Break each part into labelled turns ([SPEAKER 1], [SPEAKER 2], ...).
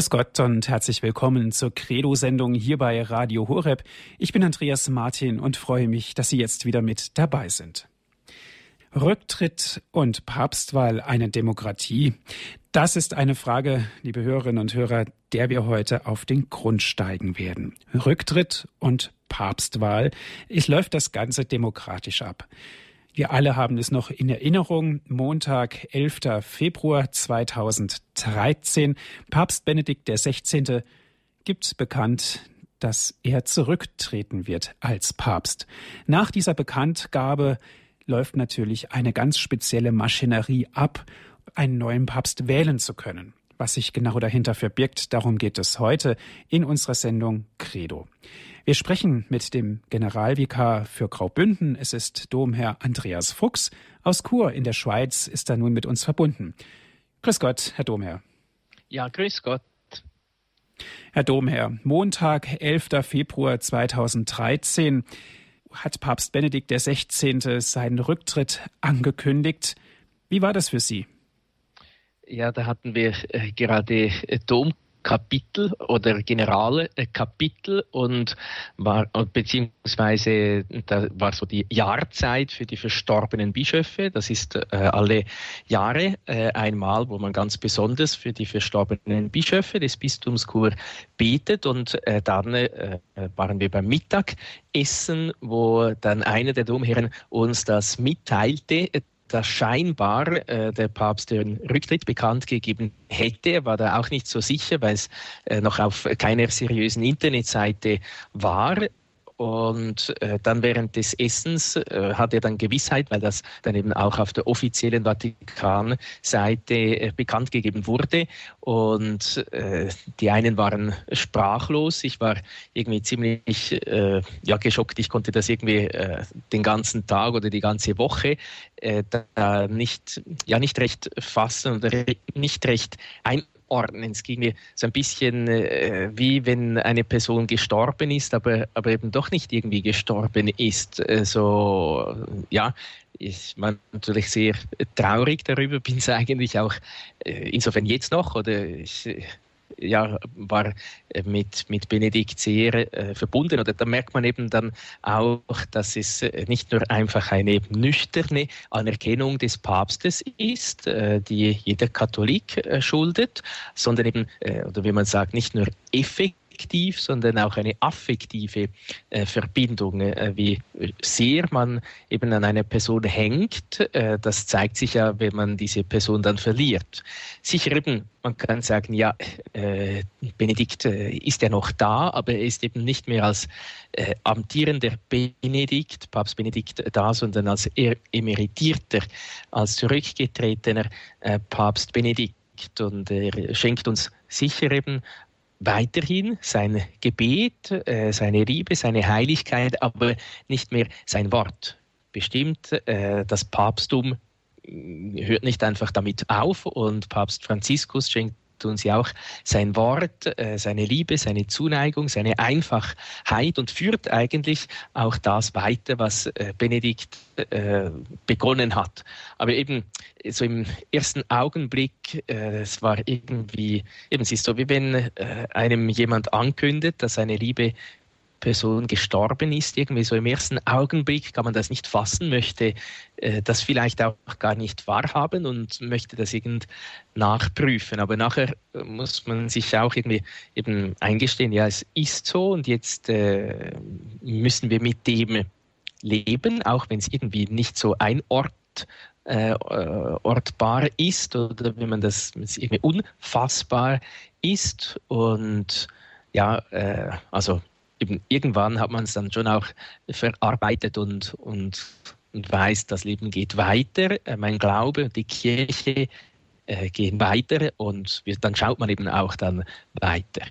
[SPEAKER 1] Grüß Gott und herzlich willkommen zur Credo-Sendung hier bei Radio Horeb. Ich bin Andreas Martin und freue mich, dass Sie jetzt wieder mit dabei sind. Rücktritt und Papstwahl eine Demokratie? Das ist eine Frage, liebe Hörerinnen und Hörer, der wir heute auf den Grund steigen werden. Rücktritt und Papstwahl. Es läuft das Ganze demokratisch ab. Wir alle haben es noch in Erinnerung. Montag, 11. Februar 2013. Papst Benedikt XVI. gibt bekannt, dass er zurücktreten wird als Papst. Nach dieser Bekanntgabe läuft natürlich eine ganz spezielle Maschinerie ab, einen neuen Papst wählen zu können. Was sich genau dahinter verbirgt, darum geht es heute in unserer Sendung Credo. Wir sprechen mit dem Generalvikar für Graubünden. Es ist Domherr Andreas Fuchs. Aus Chur in der Schweiz ist er nun mit uns verbunden. Grüß Gott, Herr Domherr.
[SPEAKER 2] Ja, grüß Gott.
[SPEAKER 1] Herr Domherr, Montag, 11. Februar 2013 hat Papst Benedikt XVI. seinen Rücktritt angekündigt. Wie war das für Sie?
[SPEAKER 2] Ja, da hatten wir äh, gerade äh, Dom Kapitel oder generale äh, und war beziehungsweise da war so die Jahrzeit für die verstorbenen Bischöfe. Das ist äh, alle Jahre äh, einmal, wo man ganz besonders für die verstorbenen Bischöfe des Bistums Chur betet und äh, dann waren wir beim Mittagessen, wo dann einer der Domherren uns das mitteilte, dass scheinbar äh, der Papst den Rücktritt bekannt gegeben hätte. Er war da auch nicht so sicher, weil es äh, noch auf keiner seriösen Internetseite war. Und äh, dann während des Essens äh, hat er dann Gewissheit, weil das dann eben auch auf der offiziellen Vatikan-Seite äh, bekannt gegeben wurde. Und äh, die einen waren sprachlos. Ich war irgendwie ziemlich äh, ja, geschockt. Ich konnte das irgendwie äh, den ganzen Tag oder die ganze Woche äh, da nicht, ja, nicht recht fassen oder nicht recht ein ordnen. Es ging mir so ein bisschen äh, wie wenn eine Person gestorben ist, aber, aber eben doch nicht irgendwie gestorben ist. Äh, so, ja, ich war natürlich sehr traurig darüber, bin es eigentlich auch äh, insofern jetzt noch oder ich ja, war äh, mit, mit Benedikt sehr äh, verbunden. Oder da merkt man eben dann auch, dass es äh, nicht nur einfach eine nüchterne Anerkennung des Papstes ist, äh, die jeder Katholik äh, schuldet, sondern eben, äh, oder wie man sagt, nicht nur effektiv, subjektiv, sondern auch eine affektive äh, Verbindung, äh, wie sehr man eben an einer Person hängt. Äh, das zeigt sich ja, wenn man diese Person dann verliert. Sicher eben, man kann sagen, ja, äh, Benedikt äh, ist ja noch da, aber er ist eben nicht mehr als äh, amtierender Benedikt, Papst Benedikt da, sondern als er emeritierter, als zurückgetretener Papst Benedikt. Und er schenkt uns sicher eben weiterhin sein Gebet, äh, seine Liebe, seine Heiligkeit, aber nicht mehr sein Wort. Bestimmt, äh, das Papsttum äh, hört nicht einfach damit auf und Papst Franziskus schenkt uns ja auch sein Wort, äh, seine Liebe, seine Zuneigung, seine Einfachheit und führt eigentlich auch das weiter, was äh, Benedikt äh, begonnen hat. Aber eben so im ersten Augenblick, es war irgendwie, eben es ist so, wie wenn einem jemand ankündet, dass seine Liebe Person gestorben ist, irgendwie so im ersten Augenblick kann man das nicht fassen, möchte äh, das vielleicht auch gar nicht wahrhaben und möchte das irgend nachprüfen. Aber nachher äh, muss man sich auch irgendwie eben eingestehen, ja, es ist so und jetzt äh, müssen wir mit dem leben, auch wenn es irgendwie nicht so ein Ort äh, ortbar ist oder wenn man das irgendwie unfassbar ist und ja, äh, also eben irgendwann hat man es dann schon auch verarbeitet und, und, und weiß, das Leben geht weiter. Äh, mein Glaube und die Kirche äh, gehen weiter und dann schaut man eben auch dann weiter.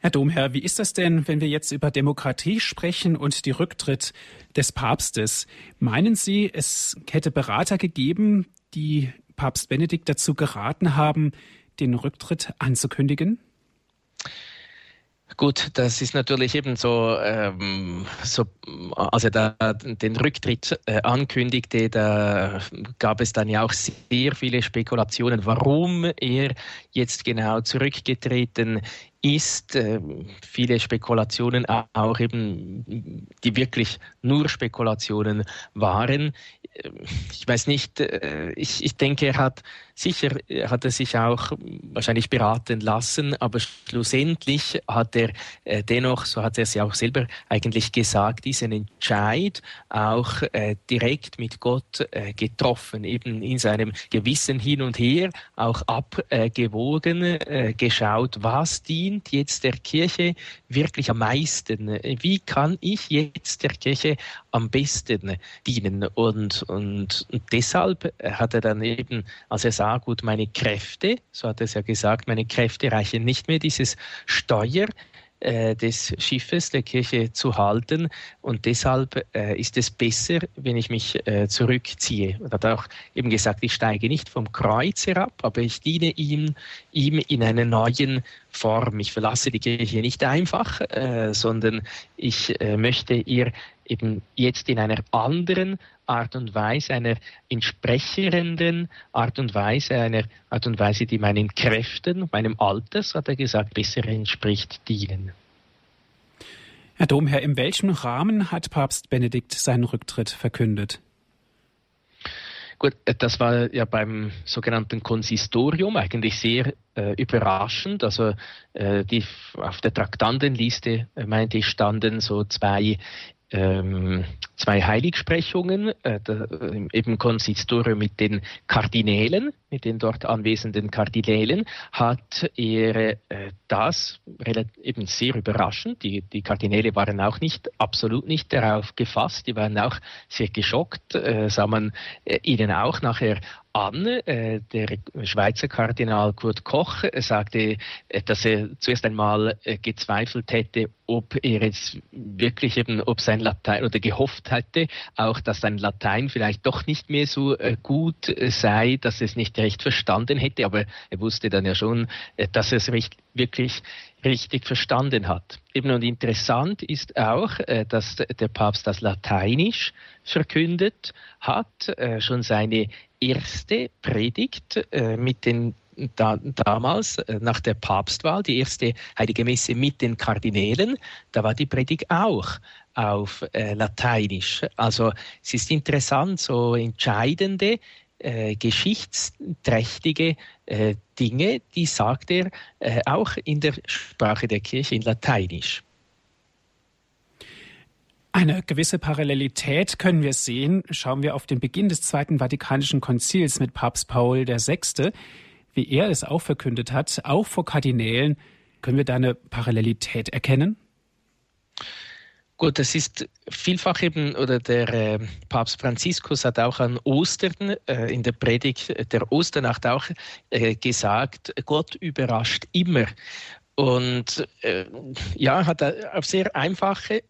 [SPEAKER 1] Herr Domherr, wie ist das denn, wenn wir jetzt über Demokratie sprechen und die Rücktritt des Papstes? Meinen Sie, es hätte Berater gegeben, die Papst Benedikt dazu geraten haben, den Rücktritt anzukündigen?
[SPEAKER 2] Gut, das ist natürlich eben so, ähm, so als er da den Rücktritt äh, ankündigte, da gab es dann ja auch sehr viele Spekulationen, warum er jetzt genau zurückgetreten ist. Äh, viele Spekulationen auch eben, die wirklich nur Spekulationen waren. Ich weiß nicht, äh, ich, ich denke, er hat sicher, hat er sich auch wahrscheinlich beraten lassen, aber schlussendlich hat er äh, dennoch, so hat er es ja auch selber eigentlich gesagt, diesen Entscheid auch direkt mit Gott getroffen, eben in seinem Gewissen hin und her, auch abgewogen, geschaut, was dient jetzt der Kirche wirklich am meisten? Wie kann ich jetzt der Kirche am besten dienen? Und, und, und deshalb hat er dann eben, als er sah, gut, meine Kräfte, so hat er es ja gesagt, meine Kräfte reichen nicht mehr, dieses Steuer des Schiffes der Kirche zu halten. Und deshalb äh, ist es besser, wenn ich mich äh, zurückziehe. Er hat auch eben gesagt, ich steige nicht vom Kreuz herab, aber ich diene ihm, ihm in einer neuen Form. Ich verlasse die Kirche nicht einfach, äh, sondern ich äh, möchte ihr eben jetzt in einer anderen Art und Weise, einer entsprechenden Art und Weise, einer Art und Weise, die meinen Kräften, meinem Alter, so hat er gesagt, besser entspricht, dienen.
[SPEAKER 1] Herr Domherr, in welchem Rahmen hat Papst Benedikt seinen Rücktritt verkündet?
[SPEAKER 2] Gut, das war ja beim sogenannten Konsistorium eigentlich sehr äh, überraschend. Also äh, die auf der Traktandenliste, äh, meinte ich, standen so zwei ähm, zwei Heiligsprechungen, äh, da, eben Konsistorium mit den Kardinälen, mit den dort anwesenden Kardinälen, hat er äh, das eben sehr überraschend. Die, die Kardinäle waren auch nicht, absolut nicht darauf gefasst, die waren auch sehr geschockt, äh, sah man äh, ihnen auch nachher an. Äh, der Schweizer Kardinal Kurt Koch sagte, äh, dass er zuerst einmal äh, gezweifelt hätte, ob er jetzt wirklich eben, ob sein Latein oder gehofft hätte, auch dass sein Latein vielleicht doch nicht mehr so gut sei, dass es nicht recht verstanden hätte, aber er wusste dann ja schon, dass er es wirklich richtig verstanden hat. Eben und interessant ist auch, dass der Papst das Lateinisch verkündet hat, schon seine erste Predigt äh, mit den da, damals äh, nach der Papstwahl, die erste Heilige Messe mit den Kardinälen, da war die Predigt auch auf äh, Lateinisch. Also es ist interessant, so entscheidende, äh, geschichtsträchtige äh, Dinge, die sagt er äh, auch in der Sprache der Kirche in Lateinisch.
[SPEAKER 1] Eine gewisse Parallelität können wir sehen. Schauen wir auf den Beginn des Zweiten Vatikanischen Konzils mit Papst Paul VI., wie er es auch verkündet hat, auch vor Kardinälen. Können wir da eine Parallelität erkennen?
[SPEAKER 2] Gut, das ist vielfach eben, oder der äh, Papst Franziskus hat auch an Ostern äh, in der Predigt der Osternacht auch äh, gesagt, Gott überrascht immer. Und äh, ja, hat auf sehr einfache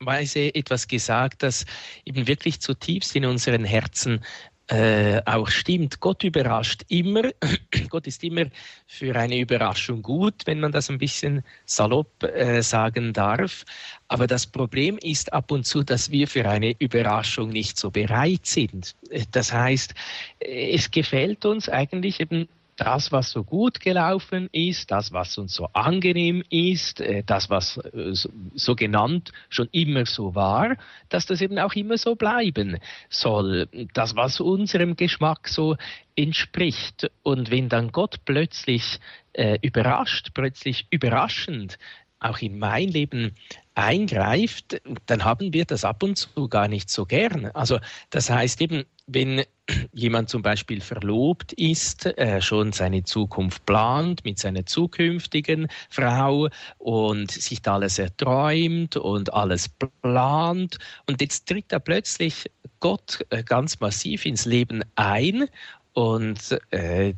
[SPEAKER 2] Weise etwas gesagt, das eben wirklich zutiefst in unseren Herzen äh, auch stimmt. Gott überrascht immer. Gott ist immer für eine Überraschung gut, wenn man das ein bisschen salopp äh, sagen darf. Aber das Problem ist ab und zu, dass wir für eine Überraschung nicht so bereit sind. Das heißt, es gefällt uns eigentlich eben das, was so gut gelaufen ist, das, was uns so angenehm ist, äh, das, was äh, so genannt schon immer so war, dass das eben auch immer so bleiben soll. Das, was unserem Geschmack so entspricht. Und wenn dann Gott plötzlich äh, überrascht, plötzlich überraschend auch in mein Leben eingreift, dann haben wir das ab und zu gar nicht so gern. Also das heißt eben, wenn jemand zum Beispiel verlobt ist, äh, schon seine Zukunft plant mit seiner zukünftigen Frau und sich da alles erträumt und alles plant und jetzt tritt da plötzlich Gott äh, ganz massiv ins Leben ein und äh,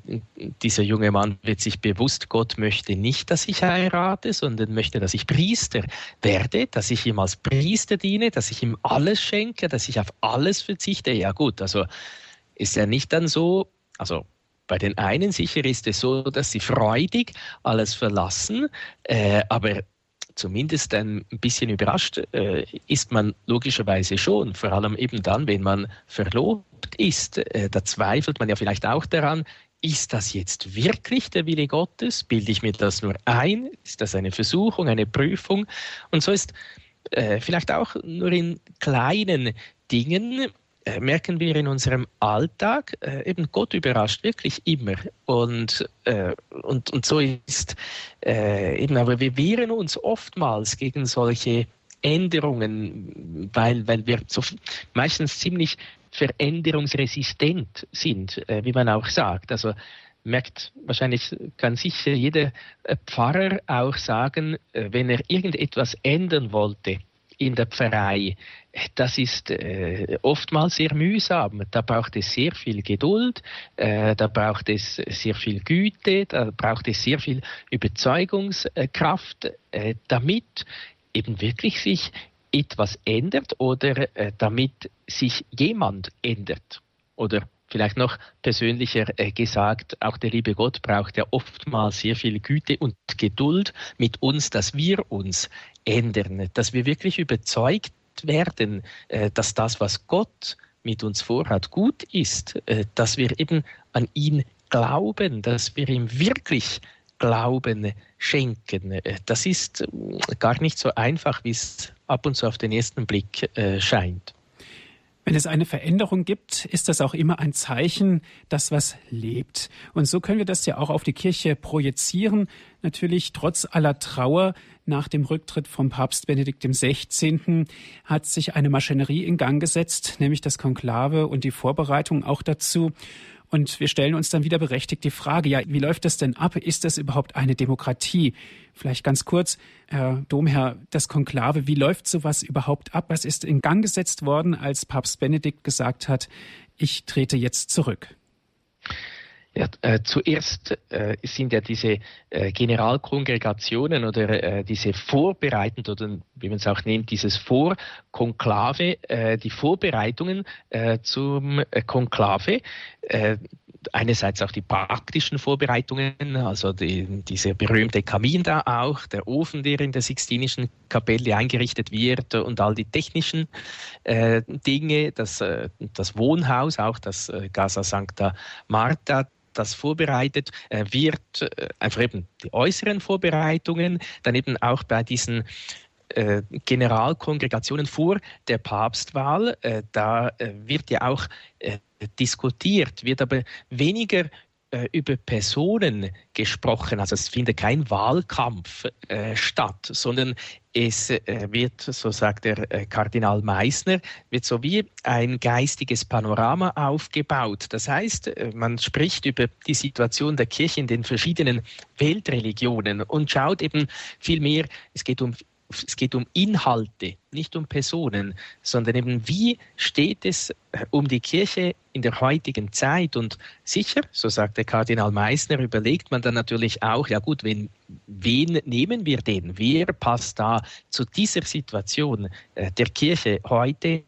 [SPEAKER 2] dieser junge Mann wird sich bewusst, Gott möchte nicht, dass ich heirate, sondern möchte, dass ich Priester werde, dass ich ihm als Priester diene, dass ich ihm alles schenke, dass ich auf alles verzichte. Ja gut, also ist er nicht dann so, also bei den einen sicher ist es so, dass sie freudig alles verlassen, äh, aber zumindest ein bisschen überrascht äh, ist man logischerweise schon, vor allem eben dann, wenn man verlobt ist. Äh, da zweifelt man ja vielleicht auch daran, ist das jetzt wirklich der Wille Gottes? Bilde ich mir das nur ein? Ist das eine Versuchung, eine Prüfung? Und so ist äh, vielleicht auch nur in kleinen Dingen merken wir in unserem Alltag, äh, eben Gott überrascht wirklich immer. Und, äh, und, und so ist äh, eben, aber wir wehren uns oftmals gegen solche Änderungen, weil, weil wir so meistens ziemlich veränderungsresistent sind, äh, wie man auch sagt. Also merkt wahrscheinlich, kann sicher jeder äh, Pfarrer auch sagen, äh, wenn er irgendetwas ändern wollte in der Pfarrei, das ist äh, oftmals sehr mühsam. Da braucht es sehr viel Geduld, äh, da braucht es sehr viel Güte, da braucht es sehr viel Überzeugungskraft, äh, damit eben wirklich sich etwas ändert oder äh, damit sich jemand ändert. Oder vielleicht noch persönlicher äh, gesagt, auch der liebe Gott braucht ja oftmals sehr viel Güte und Geduld mit uns, dass wir uns ändern, dass wir wirklich überzeugt werden, äh, dass das, was Gott mit uns vorhat, gut ist, äh, dass wir eben an ihn glauben, dass wir ihm wirklich Glauben schenken. Das ist äh, gar nicht so einfach, wie es ab und zu auf den ersten Blick scheint.
[SPEAKER 1] Wenn es eine Veränderung gibt, ist das auch immer ein Zeichen, dass was lebt. Und so können wir das ja auch auf die Kirche projizieren. Natürlich trotz aller Trauer nach dem Rücktritt vom Papst Benedikt XVI. hat sich eine Maschinerie in Gang gesetzt, nämlich das Konklave und die Vorbereitung auch dazu. Und wir stellen uns dann wieder berechtigt die Frage, ja, wie läuft das denn ab? Ist das überhaupt eine Demokratie? Vielleicht ganz kurz, Herr Domherr, das Konklave, wie läuft sowas überhaupt ab? Was ist in Gang gesetzt worden, als Papst Benedikt gesagt hat, ich trete jetzt zurück?
[SPEAKER 2] Ja, äh, zuerst äh, sind ja diese äh, Generalkongregationen oder äh, diese vorbereitend oder wie man es auch nennt, dieses Vorkonklave, äh, die Vorbereitungen äh, zum Konklave einerseits auch die praktischen Vorbereitungen, also die, dieser berühmte Kamin da auch, der Ofen, der in der Sixtinischen Kapelle eingerichtet wird und all die technischen äh, Dinge, das, äh, das Wohnhaus, auch das äh, Casa Sancta Marta, das vorbereitet äh, wird, äh, einfach eben die äußeren Vorbereitungen, dann eben auch bei diesen äh, Generalkongregationen vor der Papstwahl, da wird ja auch diskutiert, wird aber weniger äh, über Personen gesprochen. Also es findet kein Wahlkampf äh, statt, sondern es äh, wird, so sagt der äh, Kardinal Meissner, wird so wie ein geistiges Panorama aufgebaut. Das heißt, äh, man spricht über die Situation der Kirche in den verschiedenen Weltreligionen und schaut eben viel mehr, es geht um es geht um Inhalte, nicht um Personen, sondern eben, wie steht es äh, um die Kirche in der heutigen Zeit? Und sicher, so sagt der Kardinal Meissner, überlegt man dann natürlich auch, ja gut, wen, wen nehmen wir denn? Wer passt da zu dieser Situation äh, der Kirche heute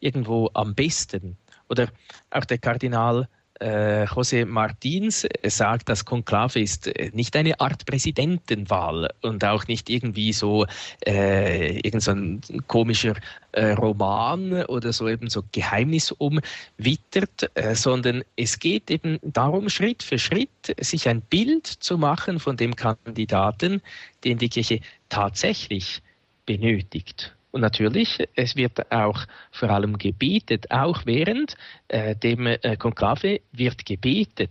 [SPEAKER 2] irgendwo am besten? Oder auch der Kardinal äh, José Martins sagt, das Konklave ist äh, nicht eine Art Präsidentenwahl und auch nicht irgendwie so äh, irgend so ein komischer äh, Roman oder so eben so geheimnisumwittert, äh, sondern es geht eben darum, Schritt für Schritt sich ein Bild zu machen von dem Kandidaten, den die Kirche tatsächlich benötigt. Und natürlich, es wird auch vor allem gebetet, auch während äh, dem äh, Konklave wird gebetet.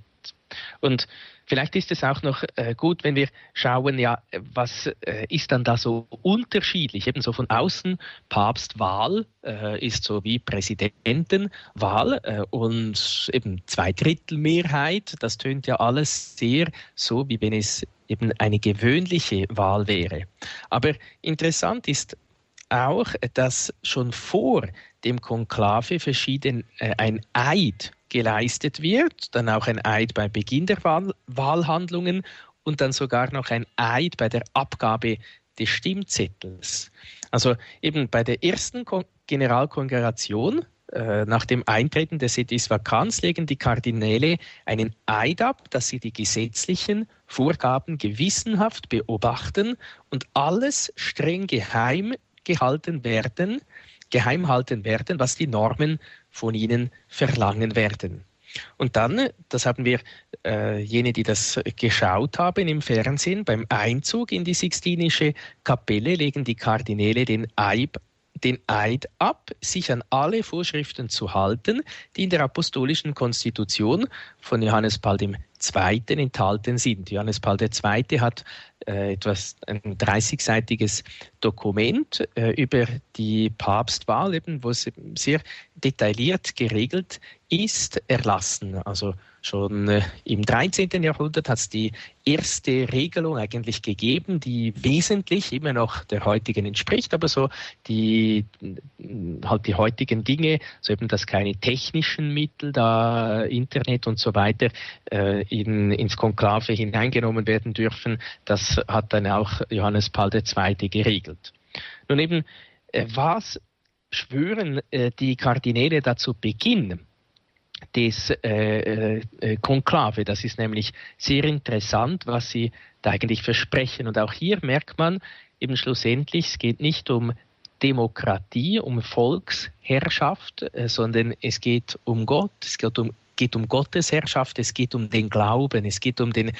[SPEAKER 2] Und Vielleicht ist es auch noch äh, gut, wenn wir schauen, ja, was äh, ist dann da so unterschiedlich? Ebenso von außen, Papstwahl äh, ist so wie Präsidentenwahl äh, und eben Zweidrittelmehrheit, das tönt ja alles sehr so, wie wenn es eben eine gewöhnliche Wahl wäre. Aber interessant ist auch, dass schon vor dem Konklave verschieden äh, ein Eid geleistet wird, dann auch ein Eid bei Beginn der Wahl Wahlhandlungen und dann sogar noch ein Eid bei der Abgabe des Stimmzettels. Also eben bei der ersten Kon Generalkongregation äh, nach dem Eintreten des Sedis Vakanz legen die Kardinäle einen Eid ab, dass sie die gesetzlichen Vorgaben gewissenhaft beobachten und alles streng geheim gehalten werden, geheim halten werden, was die Normen von ihnen verlangen werden. Und dann, das haben wir, äh, jene, die das geschaut haben im Fernsehen, beim Einzug in die Sixtinische Kapelle legen die Kardinäle den Eid, den Eid ab, sich an alle Vorschriften zu halten, die in der apostolischen Konstitution von Johannes Paul II. enthalten sind. Johannes Paul II. hat äh, etwas ein 30-seitiges Dokument äh, über die Papstwahl, eben, wo es sehr detailliert geregelt ist, erlassen. Also schon äh, im 13. Jahrhundert hat es die erste Regelung eigentlich gegeben, die wesentlich immer noch der heutigen entspricht, aber so die halt die heutigen Dinge, so eben dass keine technischen Mittel da Internet und so weiter äh, in, ins Konklave hineingenommen werden dürfen, das hat dann auch Johannes Paul II. geregelt. Nun eben, äh, was schwören äh, die Kardinäle dazu Beginn? Des äh, äh, Konklave. Das ist nämlich sehr interessant, was sie da eigentlich versprechen. Und auch hier merkt man eben schlussendlich, es geht nicht um Demokratie, um Volksherrschaft, äh, sondern es geht um Gott, es geht um, geht um Gottes Herrschaft, es geht um den Glauben, es geht um den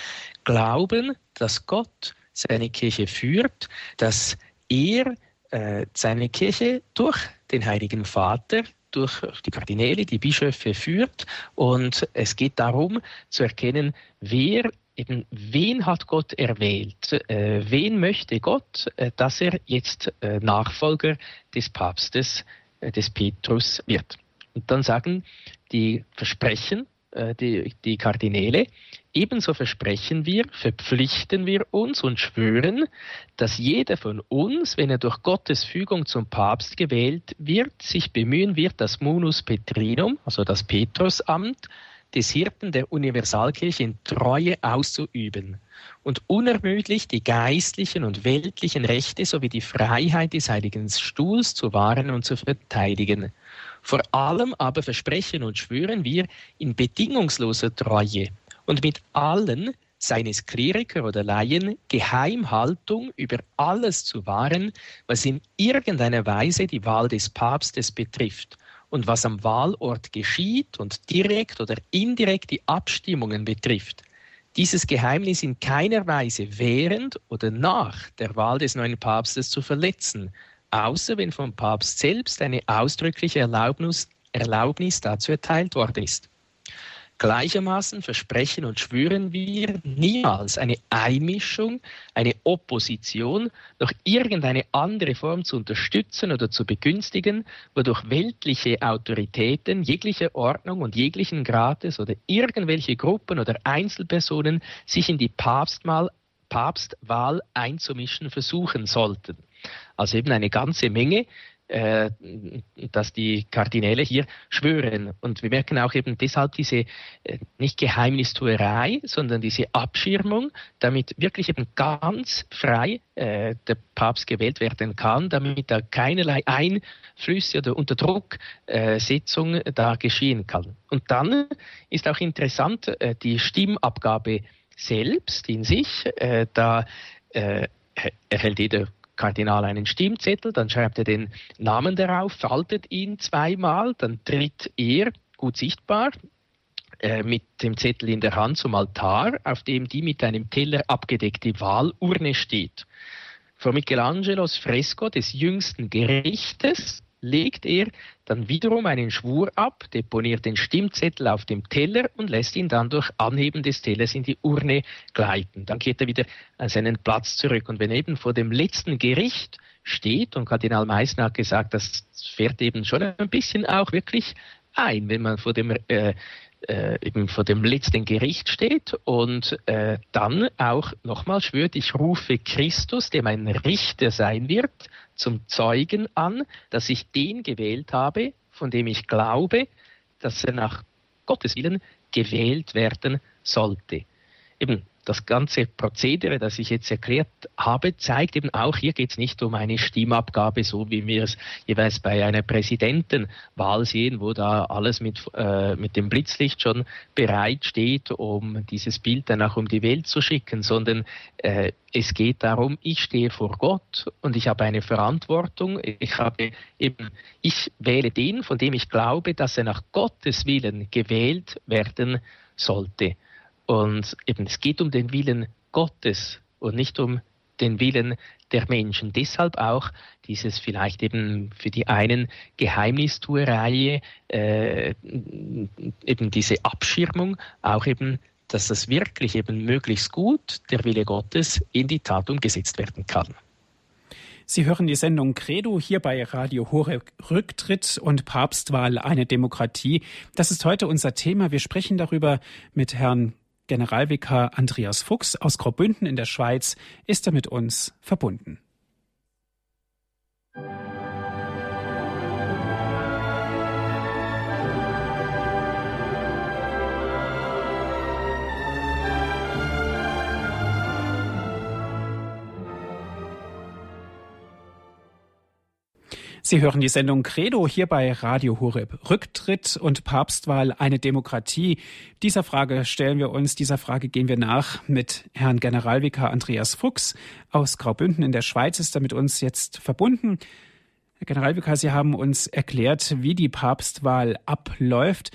[SPEAKER 2] Glauben, dass Gott seine Kirche führt, dass er äh, seine Kirche durch den Heiligen Vater durch die Kardinäle, die Bischöfe führt. Und es geht darum zu erkennen, wer eben wen hat Gott erwählt? Äh, wen möchte Gott, äh, dass er jetzt äh, Nachfolger des Papstes, äh, des Petrus wird? Und dann sagen die Versprechen, die, die Kardinäle, Ebenso versprechen wir, verpflichten wir uns und schwören, dass jeder von uns, wenn er durch Gottes Fügung zum Papst gewählt wird, sich bemühen wird, das Munus Petrinum, also das Petrusamt, des Hirten der Universalkirche in Treue auszuüben und unermüdlich die geistlichen und weltlichen Rechte sowie die Freiheit des Heiligen Stuhls zu wahren und zu verteidigen. Vor allem aber versprechen und schwören wir in bedingungsloser Treue und mit allen seines Kleriker oder Laien Geheimhaltung über alles zu wahren, was in irgendeiner Weise die Wahl des Papstes betrifft und was am Wahlort geschieht und direkt oder indirekt die Abstimmungen betrifft. Dieses Geheimnis in keiner Weise während oder nach der Wahl des neuen Papstes zu verletzen, außer wenn vom Papst selbst eine ausdrückliche Erlaubnis, Erlaubnis dazu erteilt worden ist. Gleichermaßen versprechen und schwören wir niemals eine Einmischung, eine Opposition durch irgendeine andere Form zu unterstützen oder zu begünstigen, wodurch weltliche Autoritäten jeglicher Ordnung und jeglichen Grades oder irgendwelche Gruppen oder Einzelpersonen sich in die Papstwahl einzumischen versuchen sollten. Also eben eine ganze Menge äh, dass die Kardinäle hier schwören. Und wir merken auch eben deshalb diese äh, nicht Geheimnistuerei, sondern diese Abschirmung, damit wirklich eben ganz frei äh, der Papst gewählt werden kann, damit da keinerlei Einflüsse oder Unterdrucksetzung äh, da geschehen kann. Und dann ist auch interessant äh, die Stimmabgabe selbst in sich. Äh, da erhält jeder Kardinal einen Stimmzettel, dann schreibt er den Namen darauf, faltet ihn zweimal, dann tritt er, gut sichtbar, äh, mit dem Zettel in der Hand zum Altar, auf dem die mit einem Teller abgedeckte Wahlurne steht. Vor Michelangelos Fresko des jüngsten Gerichtes legt er dann wiederum einen Schwur ab, deponiert den Stimmzettel auf dem Teller und lässt ihn dann durch Anheben des Tellers in die Urne gleiten. Dann kehrt er wieder an seinen Platz zurück. Und wenn eben vor dem letzten Gericht steht, und Kardinal Meissner hat gesagt, das fährt eben schon ein bisschen auch wirklich ein, wenn man vor dem äh, äh, eben vor dem letzten Gericht steht und äh, dann auch nochmal schwört, ich rufe Christus, der mein Richter sein wird, zum Zeugen an, dass ich den gewählt habe, von dem ich glaube, dass er nach Gottes Willen gewählt werden sollte. Eben, das ganze Prozedere, das ich jetzt erklärt habe, zeigt eben auch, hier geht es nicht um eine Stimmabgabe, so wie wir es jeweils bei einer Präsidentenwahl sehen, wo da alles mit, äh, mit dem Blitzlicht schon bereit steht, um dieses Bild dann auch um die Welt zu schicken, sondern äh, es geht darum, ich stehe vor Gott und ich habe eine Verantwortung. Ich habe eben, ich wähle den, von dem ich glaube, dass er nach Gottes Willen gewählt werden sollte. Und eben, es geht um den Willen Gottes und nicht um den Willen der Menschen. Deshalb auch dieses vielleicht eben für die einen Geheimnistuerei, äh, eben diese Abschirmung, auch eben, dass das wirklich eben möglichst gut der Wille Gottes in die Tat umgesetzt werden kann.
[SPEAKER 1] Sie hören die Sendung Credo hier bei Radio Horeb Rücktritt und Papstwahl eine Demokratie. Das ist heute unser Thema. Wir sprechen darüber mit Herrn Generalvikar Andreas Fuchs aus Graubünden in der Schweiz ist er mit uns verbunden. Sie hören die Sendung Credo hier bei Radio Horeb. Rücktritt und Papstwahl eine Demokratie. Dieser Frage stellen wir uns, dieser Frage gehen wir nach mit Herrn Generalvikar Andreas Fuchs aus Graubünden in der Schweiz ist er mit uns jetzt verbunden. Herr Generalvikar, Sie haben uns erklärt, wie die Papstwahl abläuft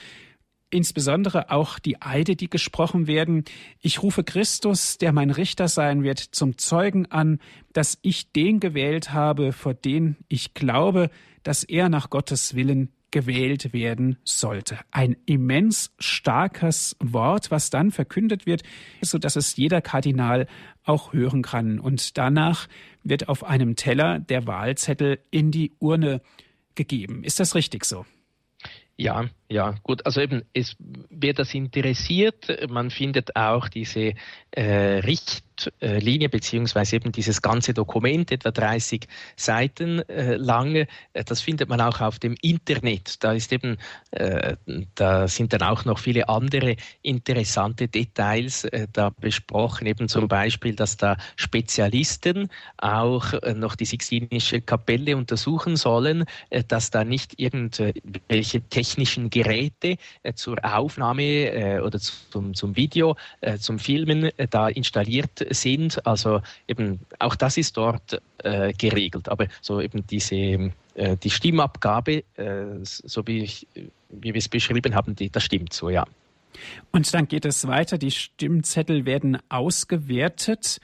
[SPEAKER 1] insbesondere auch die Eide, die gesprochen werden. Ich rufe Christus, der mein Richter sein wird, zum Zeugen an, dass ich den gewählt habe, vor den ich glaube, dass er nach Gottes Willen gewählt werden sollte. Ein immens starkes Wort, was dann verkündet wird, so dass es jeder Kardinal auch hören kann. Und danach wird auf einem Teller der Wahlzettel in die Urne gegeben. Ist das richtig so?
[SPEAKER 2] Ja, ja, gut. Also eben, es, wer das interessiert, man findet auch diese äh, Richtlinie beziehungsweise eben dieses ganze Dokument, etwa 30 Seiten äh, lang. Äh, das findet man auch auf dem Internet. Da ist eben, äh, da sind dann auch noch viele andere interessante Details äh, da besprochen. Eben zum Beispiel, dass da Spezialisten auch äh, noch die Sixtinische Kapelle untersuchen sollen, dass da nicht irgendwelche technischen Geräte äh, zur Aufnahme äh, oder zum, zum Video, äh, zum Filmen da installiert sind. Also eben auch das ist dort geregelt. Aber so eben diese die Stimmabgabe, so wie, ich, wie wir es beschrieben haben, die, das stimmt so, ja.
[SPEAKER 1] Und dann geht es weiter. Die Stimmzettel werden ausgewertet.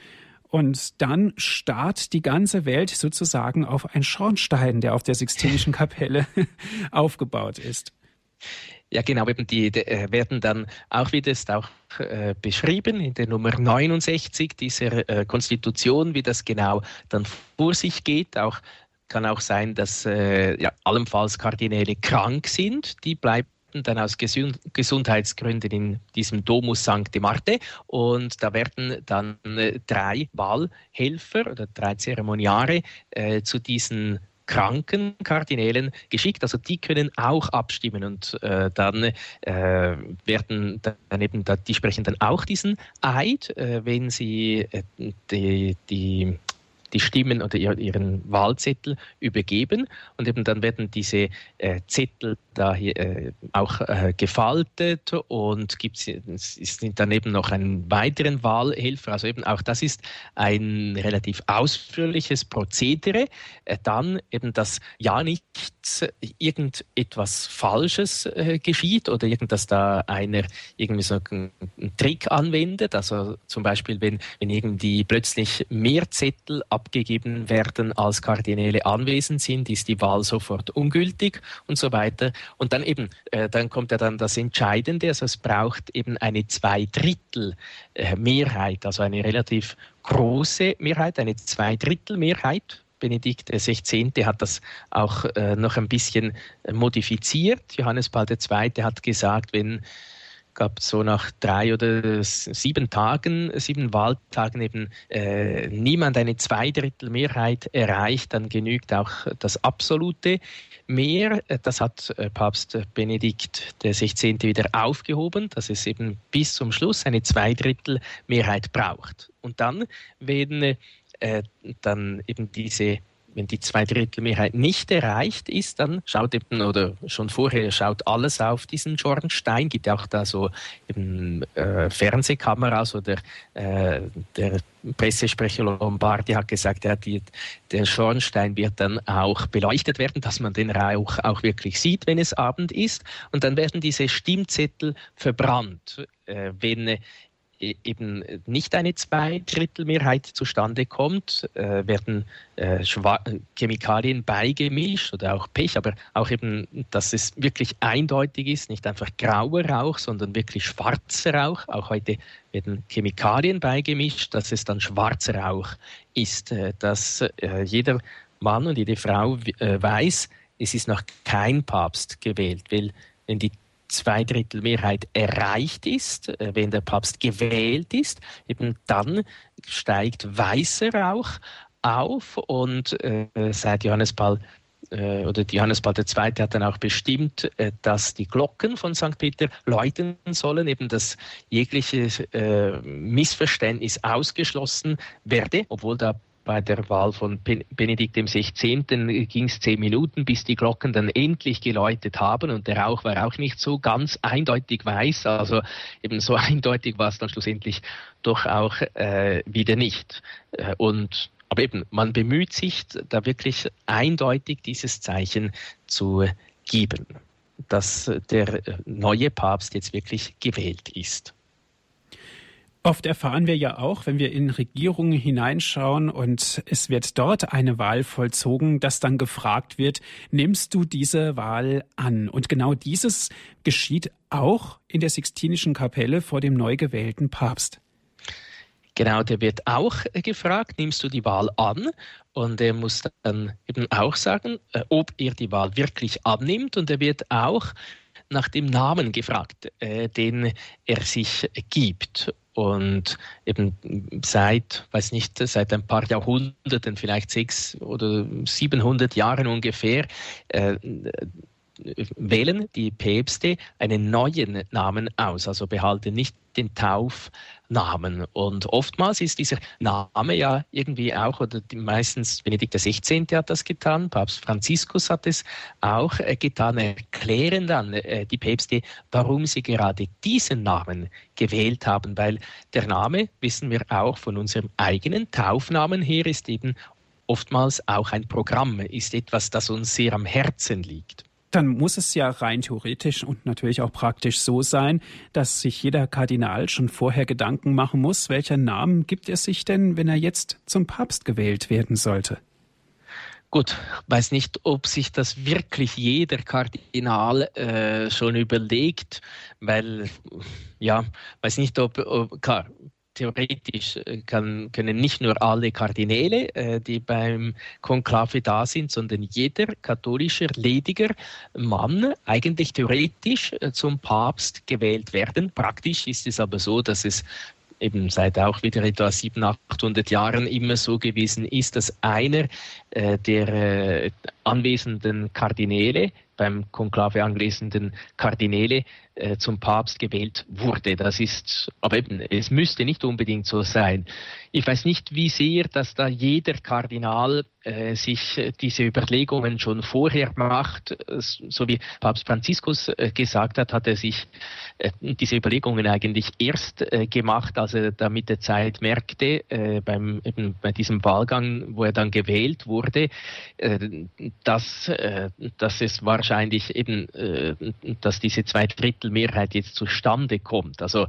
[SPEAKER 1] Und dann starrt die ganze Welt sozusagen auf einen Schornstein, der auf der Sixtinischen Kapelle aufgebaut ist.
[SPEAKER 2] Ja, genau, eben die, die äh, werden dann auch, wie das auch äh, beschrieben in der Nummer 69 dieser äh, Konstitution, wie das genau dann vor sich geht. Auch kann auch sein, dass äh, ja, allenfalls Kardinäle krank sind, die bleiben dann aus Gesund Gesundheitsgründen in diesem Domus Sancte Marte und da werden dann äh, drei Wahlhelfer oder drei Zeremoniare äh, zu diesen kranken Kardinälen geschickt. Also die können auch abstimmen und äh, dann äh, werden dann eben, die sprechen dann auch diesen Eid, äh, wenn sie äh, die, die die Stimmen oder ihren Wahlzettel übergeben und eben dann werden diese äh, Zettel da hier äh, auch äh, gefaltet und gibt es sind dann eben noch einen weiteren Wahlhelfer. Also eben auch das ist ein relativ ausführliches Prozedere. Äh, dann eben, dass ja nicht irgendetwas Falsches äh, geschieht oder irgend, da einer irgendwie so einen, einen Trick anwendet. Also zum Beispiel, wenn, wenn irgendwie plötzlich mehr Zettel abgegeben werden, als Kardinäle anwesend sind, ist die Wahl sofort ungültig und so weiter. Und dann eben, äh, dann kommt ja dann das Entscheidende, also es braucht eben eine Zweidrittel äh, Mehrheit, also eine relativ große Mehrheit, eine Zweidrittelmehrheit. Benedikt XVI. hat das auch äh, noch ein bisschen modifiziert. Johannes Paul II. hat gesagt, wenn gab so nach drei oder sieben Tagen, sieben Wahltagen eben äh, niemand eine Zweidrittelmehrheit erreicht, dann genügt auch das absolute Mehr. Das hat äh, Papst Benedikt XVI. wieder aufgehoben, dass es eben bis zum Schluss eine Zweidrittelmehrheit braucht. Und dann werden äh, dann eben diese wenn die Zweidrittelmehrheit nicht erreicht ist, dann schaut eben, oder schon vorher schaut alles auf diesen Schornstein, gibt auch da so eben, äh, Fernsehkameras oder äh, der Pressesprecher Lombardi hat gesagt, ja, die, der Schornstein wird dann auch beleuchtet werden, dass man den Rauch auch wirklich sieht, wenn es Abend ist. Und dann werden diese Stimmzettel verbrannt. Äh, wenn eben nicht eine Zweidrittelmehrheit zustande kommt, äh, werden äh, Chemikalien beigemischt oder auch Pech, aber auch eben, dass es wirklich eindeutig ist, nicht einfach grauer Rauch, sondern wirklich schwarzer Rauch. Auch heute werden Chemikalien beigemischt, dass es dann schwarzer Rauch ist, äh, dass äh, jeder Mann und jede Frau äh, weiß, es ist noch kein Papst gewählt, weil wenn die Zweidrittelmehrheit erreicht ist, äh, wenn der Papst gewählt ist, eben dann steigt weißer Rauch auf und äh, seit Johannes Paul äh, oder Johannes Paul II. hat dann auch bestimmt, äh, dass die Glocken von St. Peter läuten sollen, eben dass jegliche äh, Missverständnis ausgeschlossen werde, obwohl da bei der Wahl von Benedikt XVI. ging es zehn Minuten, bis die Glocken dann endlich geläutet haben und der Rauch war auch nicht so ganz eindeutig weiß. Also eben so eindeutig war es dann schlussendlich doch auch äh, wieder nicht. Äh, und aber eben, man bemüht sich, da wirklich eindeutig dieses Zeichen zu geben, dass der neue Papst jetzt wirklich gewählt ist.
[SPEAKER 1] Oft erfahren wir ja auch, wenn wir in Regierungen hineinschauen und es wird dort eine Wahl vollzogen, dass dann gefragt wird, nimmst du diese Wahl an? Und genau dieses geschieht auch in der Sixtinischen Kapelle vor dem neu gewählten Papst.
[SPEAKER 2] Genau, der wird auch gefragt, nimmst du die Wahl an? Und er muss dann eben auch sagen, äh, ob er die Wahl wirklich annimmt. Und er wird auch nach dem Namen gefragt, äh, den er sich gibt. Und eben seit, weiß nicht, seit ein paar Jahrhunderten, vielleicht sechs oder 700 Jahren ungefähr, äh, wählen die Päpste einen neuen Namen aus, also behalten nicht den Taufnamen. Und oftmals ist dieser Name ja irgendwie auch, oder meistens Benedikt XVI. hat das getan, Papst Franziskus hat es auch äh, getan, erklären dann äh, die Päpste, warum sie gerade diesen Namen gewählt haben, weil der Name, wissen wir auch von unserem eigenen Taufnamen her, ist eben oftmals auch ein Programm, ist etwas, das uns sehr am Herzen liegt
[SPEAKER 1] dann muss es ja rein theoretisch und natürlich auch praktisch so sein, dass sich jeder Kardinal schon vorher Gedanken machen muss, welcher Namen gibt er sich denn, wenn er jetzt zum Papst gewählt werden sollte?
[SPEAKER 2] Gut, weiß nicht, ob sich das wirklich jeder Kardinal äh, schon überlegt, weil ja, weiß nicht, ob, ob klar, theoretisch äh, kann, können nicht nur alle Kardinäle, äh, die beim Konklave da sind, sondern jeder katholischer lediger Mann eigentlich theoretisch äh, zum Papst gewählt werden. Praktisch ist es aber so, dass es eben seit auch wieder etwa 700, 800 Jahren immer so gewesen ist, dass einer äh, der äh, anwesenden Kardinäle beim Konklave anwesenden Kardinäle äh, zum Papst gewählt wurde. Das ist, aber eben, es müsste nicht unbedingt so sein. Ich weiß nicht, wie sehr, dass da jeder Kardinal äh, sich diese Überlegungen schon vorher macht. So wie Papst Franziskus äh, gesagt hat, hat er sich äh, diese Überlegungen eigentlich erst äh, gemacht, als er da mit der Zeit merkte, äh, beim, eben bei diesem Wahlgang, wo er dann gewählt wurde, dass, dass es wahrscheinlich eben, dass diese Zweidrittelmehrheit jetzt zustande kommt. Also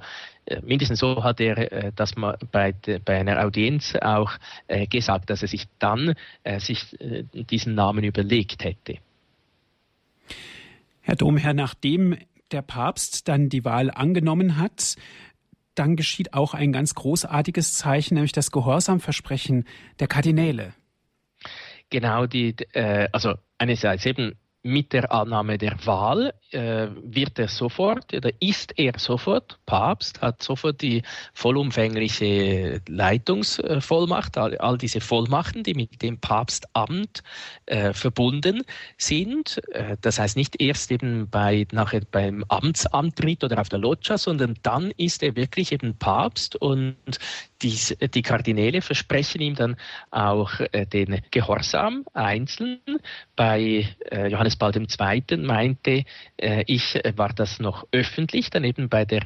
[SPEAKER 2] mindestens so hat er das bei, bei einer Audienz auch gesagt, dass er sich dann sich diesen Namen überlegt hätte.
[SPEAKER 1] Herr Domherr, nachdem der Papst dann die Wahl angenommen hat, dann geschieht auch ein ganz großartiges Zeichen, nämlich das Gehorsamversprechen der Kardinäle.
[SPEAKER 2] Genau, die, äh, also einerseits eben mit der Annahme der Wahl äh, wird er sofort oder ist er sofort Papst, hat sofort die vollumfängliche Leitungsvollmacht, all, all diese Vollmachten, die mit dem Papstamt äh, verbunden sind. Äh, das heißt nicht erst eben bei, nachher beim Amtsantritt oder auf der Loggia, sondern dann ist er wirklich eben Papst und dies, die Kardinäle versprechen ihm dann auch äh, den Gehorsam einzeln. Bei äh, Johannes Paul II. meinte äh, ich, äh, war das noch öffentlich, dann eben bei der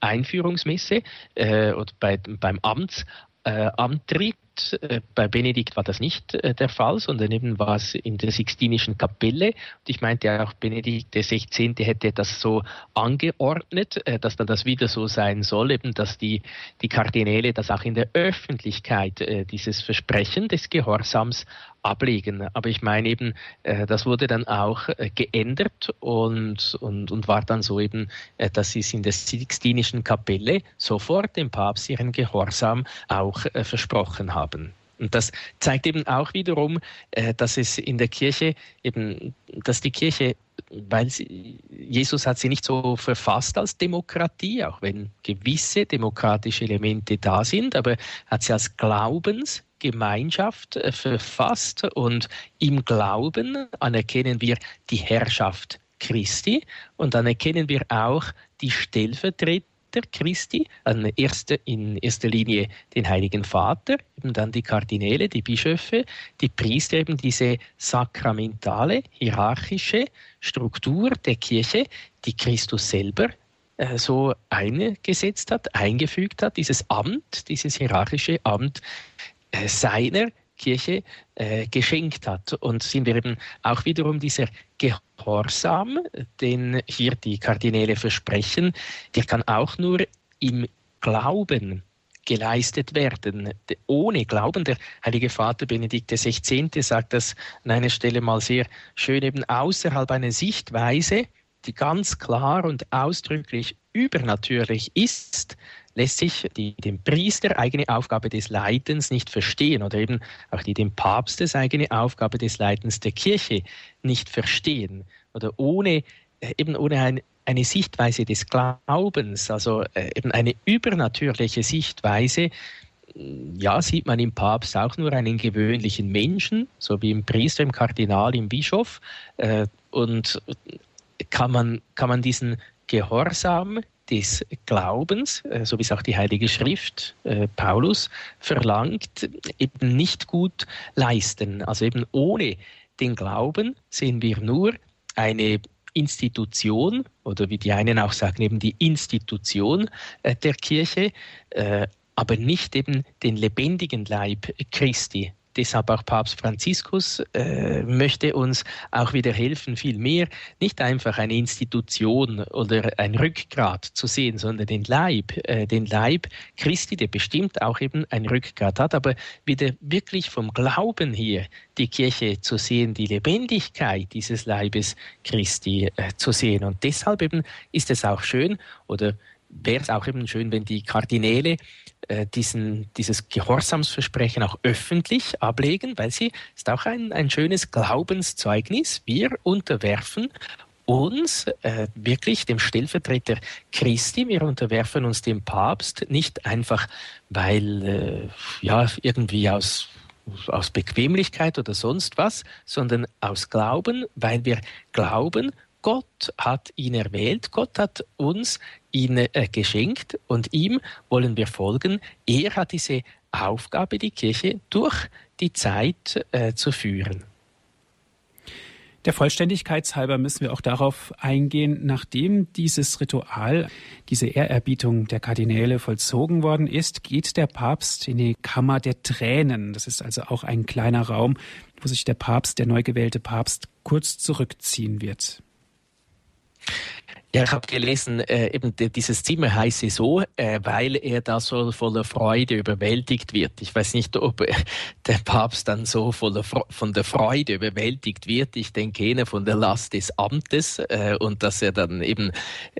[SPEAKER 2] Einführungsmesse äh, oder bei, beim Amtsantritt äh, bei Benedikt war das nicht äh, der Fall, sondern eben war es in der Sixtinischen Kapelle. Und ich meinte auch, Benedikt XVI. hätte das so angeordnet, äh, dass dann das wieder so sein soll, eben dass die, die Kardinäle das auch in der Öffentlichkeit dieses Versprechen des Gehorsams ablegen. Aber ich meine eben, das wurde dann auch geändert und, und, und war dann so eben, dass sie es in der Sixtinischen Kapelle sofort dem Papst ihren Gehorsam auch versprochen haben haben. Und das zeigt eben auch wiederum, äh, dass es in der Kirche eben, dass die Kirche, weil sie, Jesus hat sie nicht so verfasst als Demokratie, auch wenn gewisse demokratische Elemente da sind, aber hat sie als Glaubensgemeinschaft äh, verfasst und im Glauben anerkennen wir die Herrschaft Christi und dann erkennen wir auch die Stellvertretung Vater Christi, an erster, in erster Linie den Heiligen Vater, eben dann die Kardinäle, die Bischöfe, die Priester, eben diese sakramentale, hierarchische Struktur der Kirche, die Christus selber äh, so eingesetzt hat, eingefügt hat, dieses Amt, dieses hierarchische Amt äh, seiner Kirche äh, geschenkt hat. Und sind wir eben auch wiederum dieser Gehorsam, den hier die Kardinäle versprechen, der kann auch nur im Glauben geleistet werden. Ohne Glauben, der Heilige Vater Benedikt XVI. sagt das an einer Stelle mal sehr schön, eben außerhalb einer Sichtweise, die ganz klar und ausdrücklich übernatürlich ist, lässt sich die dem Priester eigene Aufgabe des Leitens nicht verstehen oder eben auch die dem Papstes eigene Aufgabe des Leitens der Kirche nicht verstehen oder ohne eben ohne ein, eine Sichtweise des Glaubens, also äh, eben eine übernatürliche Sichtweise, ja, sieht man im Papst auch nur einen gewöhnlichen Menschen, so wie im Priester, im Kardinal, im Bischof. Äh, und kann man, kann man diesen Gehorsam, des Glaubens, äh, so wie es auch die Heilige Schrift Paulus verlangt, eben nicht gut leisten. Also eben ohne den Glauben sehen wir nur eine Institution oder wie die einen auch sagen, eben die Institution äh, der Kirche, aber nicht eben den lebendigen Leib Christi, Deshalb auch Papst Franziskus äh, möchte uns auch wieder helfen, viel mehr nicht einfach eine Institution oder ein Rückgrat zu sehen, sondern den Leib, äh, den Leib Christi, der bestimmt auch eben ein Rückgrat hat, aber wieder wirklich vom Glauben hier die Kirche zu sehen, die Lebendigkeit dieses Leibes Christi äh, zu sehen. Und deshalb eben ist es auch schön oder wäre es auch eben schön, wenn die Kardinäle äh, diesen, dieses Gehorsamsversprechen auch öffentlich ablegen, weil sie ist auch ein, ein schönes Glaubenszeugnis. Wir unterwerfen uns äh, wirklich dem Stellvertreter Christi, wir unterwerfen uns dem Papst. Nicht einfach, weil äh, ja irgendwie aus aus Bequemlichkeit oder sonst was, sondern aus Glauben, weil wir glauben, Gott hat ihn erwählt, Gott hat uns ihn äh, geschenkt und ihm wollen wir folgen. Er hat diese Aufgabe, die Kirche durch die Zeit äh, zu führen.
[SPEAKER 1] Der Vollständigkeit halber müssen wir auch darauf eingehen, nachdem dieses Ritual, diese Ehrerbietung der Kardinäle vollzogen worden ist, geht der Papst in die Kammer der Tränen. Das ist also auch ein kleiner Raum, wo sich der Papst, der neu gewählte Papst, kurz zurückziehen wird.
[SPEAKER 2] Ja, ich habe gelesen, äh, eben dieses Zimmer heißt sie so, äh, weil er da so voller Freude überwältigt wird. Ich weiß nicht, ob äh, der Papst dann so voller von der Freude überwältigt wird. Ich denke eher von der Last des Amtes äh, und dass er dann eben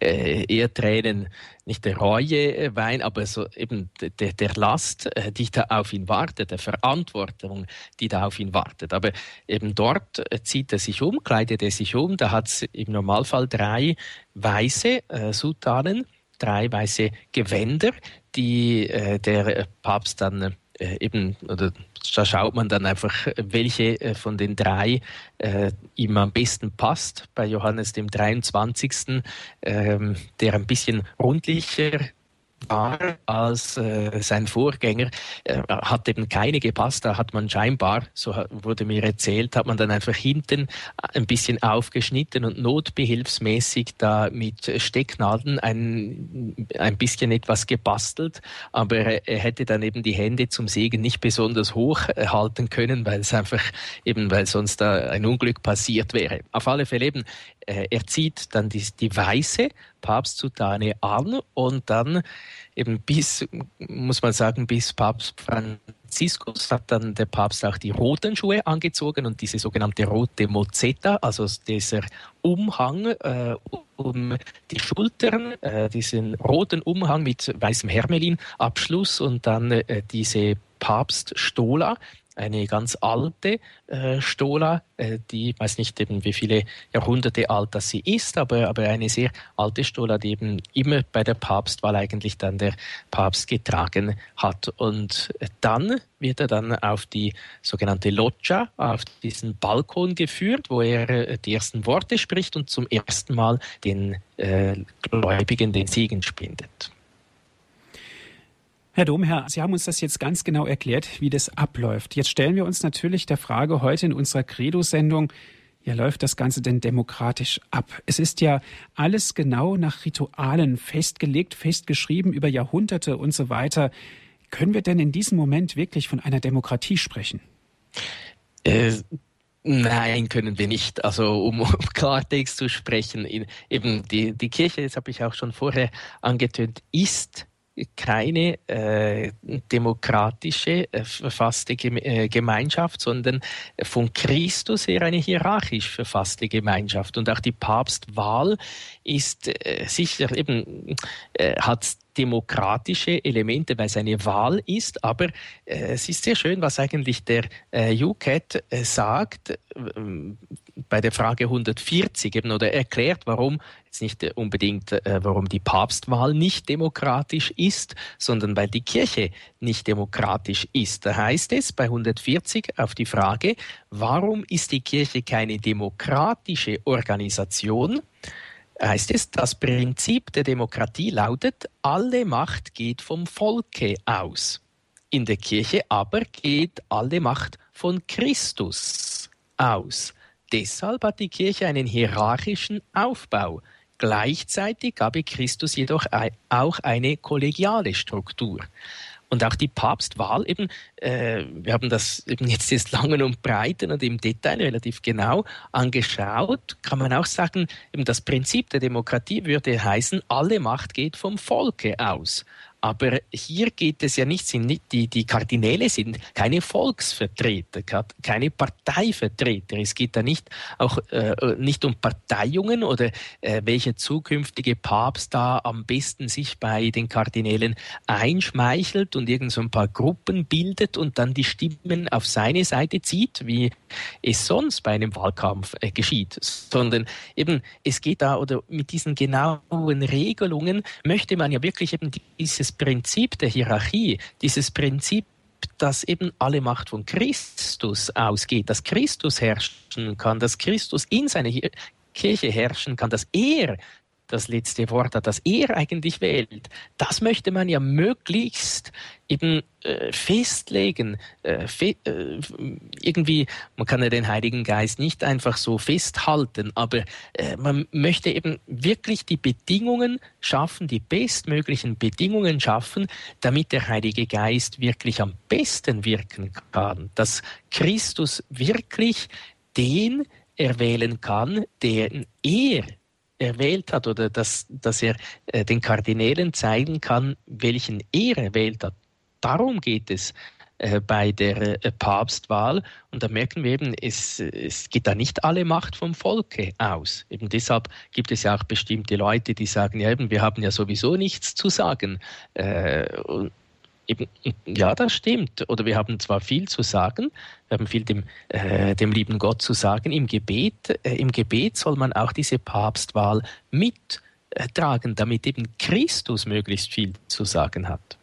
[SPEAKER 2] äh, eher Tränen nicht der Reue äh, Wein, aber so eben der, der Last, die da auf ihn wartet, der Verantwortung, die da auf ihn wartet. Aber eben dort zieht er sich um, kleidet er sich um, da hat es im Normalfall drei weiße äh, Sultanen, drei weiße Gewänder, die äh, der Papst dann äh, eben, oder da schaut man dann einfach, welche äh, von den drei äh, ihm am besten passt. Bei Johannes dem 23., ähm, der ein bisschen rundlicher war als äh, sein Vorgänger, äh, hat eben keine gepasst. Da hat man scheinbar, so wurde mir erzählt, hat man dann einfach hinten ein bisschen aufgeschnitten und notbehilfsmäßig da mit Stecknadeln ein, ein bisschen etwas gebastelt. Aber er hätte dann eben die Hände zum Segen nicht besonders hoch halten können, weil es einfach eben, weil sonst da ein Unglück passiert wäre. Auf alle Fälle eben, äh, er zieht dann die, die weiße Papstsutane an und dann eben bis, muss man sagen, bis Papst Franziskus hat dann der Papst auch die roten Schuhe angezogen und diese sogenannte rote Mozzetta, also dieser Umhang äh, um die Schultern, äh, diesen roten Umhang mit weißem Hermelin-Abschluss und dann äh, diese Papststola, eine ganz alte äh, Stola, äh, die weiß nicht eben wie viele Jahrhunderte alt das sie ist, aber, aber eine sehr alte Stola, die eben immer bei der Papstwahl eigentlich dann der Papst getragen hat. Und dann wird er dann auf die sogenannte Loggia, auf diesen Balkon geführt, wo er äh, die ersten Worte spricht und zum ersten Mal den äh, Gläubigen den Segen spendet.
[SPEAKER 1] Herr Domherr, Sie haben uns das jetzt ganz genau erklärt, wie das abläuft. Jetzt stellen wir uns natürlich der Frage heute in unserer Credo-Sendung, ja, läuft das Ganze denn demokratisch ab? Es ist ja alles genau nach Ritualen festgelegt, festgeschrieben über Jahrhunderte und so weiter. Können wir denn in diesem Moment wirklich von einer Demokratie sprechen?
[SPEAKER 2] Äh, Nein, können wir nicht. Also um, um Klartext zu sprechen, in, eben die, die Kirche, das habe ich auch schon vorher angetönt, ist keine äh, demokratische, äh, verfasste Geme äh, Gemeinschaft, sondern von Christus her eine hierarchisch verfasste Gemeinschaft. Und auch die Papstwahl ist äh, sicher eben, äh, hat demokratische Elemente, weil es eine Wahl ist, aber äh, es ist sehr schön, was eigentlich der äh, UCAT äh, sagt bei der Frage 140 eben oder erklärt, warum jetzt nicht unbedingt, äh, warum die Papstwahl nicht demokratisch ist, sondern weil die Kirche nicht demokratisch ist. Da heißt es bei 140 auf die Frage, warum ist die Kirche keine demokratische Organisation? heißt es, das Prinzip der Demokratie lautet, alle Macht geht vom Volke aus. In der Kirche aber geht alle Macht von Christus aus. Deshalb hat die Kirche einen hierarchischen Aufbau. Gleichzeitig gab Christus jedoch auch eine kollegiale Struktur. Und auch die Papstwahl eben, äh, wir haben das eben jetzt des Langen und Breiten und im Detail relativ genau angeschaut, kann man auch sagen, eben das Prinzip der Demokratie würde heißen, alle Macht geht vom Volke aus. Aber hier geht es ja nicht, die, die Kardinäle sind keine Volksvertreter, keine Parteivertreter. Es geht da nicht auch äh, nicht um Parteiungen oder äh, welcher zukünftige Papst da am besten sich bei den Kardinälen einschmeichelt und irgend so ein paar Gruppen bildet und dann die Stimmen auf seine Seite zieht, wie es sonst bei einem Wahlkampf äh, geschieht, sondern eben es geht da oder mit diesen genauen Regelungen möchte man ja wirklich eben dieses Prinzip der Hierarchie, dieses Prinzip, dass eben alle Macht von Christus ausgeht, dass Christus herrschen kann, dass Christus in seiner Kirche herrschen kann, dass er das letzte Wort hat, das er eigentlich wählt, das möchte man ja möglichst eben äh, festlegen. Äh, fe äh, irgendwie, man kann ja den Heiligen Geist nicht einfach so festhalten, aber äh, man möchte eben wirklich die Bedingungen schaffen, die bestmöglichen Bedingungen schaffen, damit der Heilige Geist wirklich am besten wirken kann, dass Christus wirklich den erwählen kann, den er erwählt hat oder dass, dass er äh, den Kardinälen zeigen kann, welchen er erwählt hat. Darum geht es äh, bei der äh, Papstwahl. Und da merken wir eben, es, es geht da nicht alle Macht vom Volke aus. Eben deshalb gibt es ja auch bestimmte Leute, die sagen, ja eben, wir haben ja sowieso nichts zu sagen. Äh, und Eben, ja, das stimmt. Oder wir haben zwar viel zu sagen, wir haben viel dem, äh, dem lieben Gott zu sagen. Im Gebet, äh, Im Gebet soll man auch diese Papstwahl mittragen, damit eben Christus möglichst viel zu sagen hat.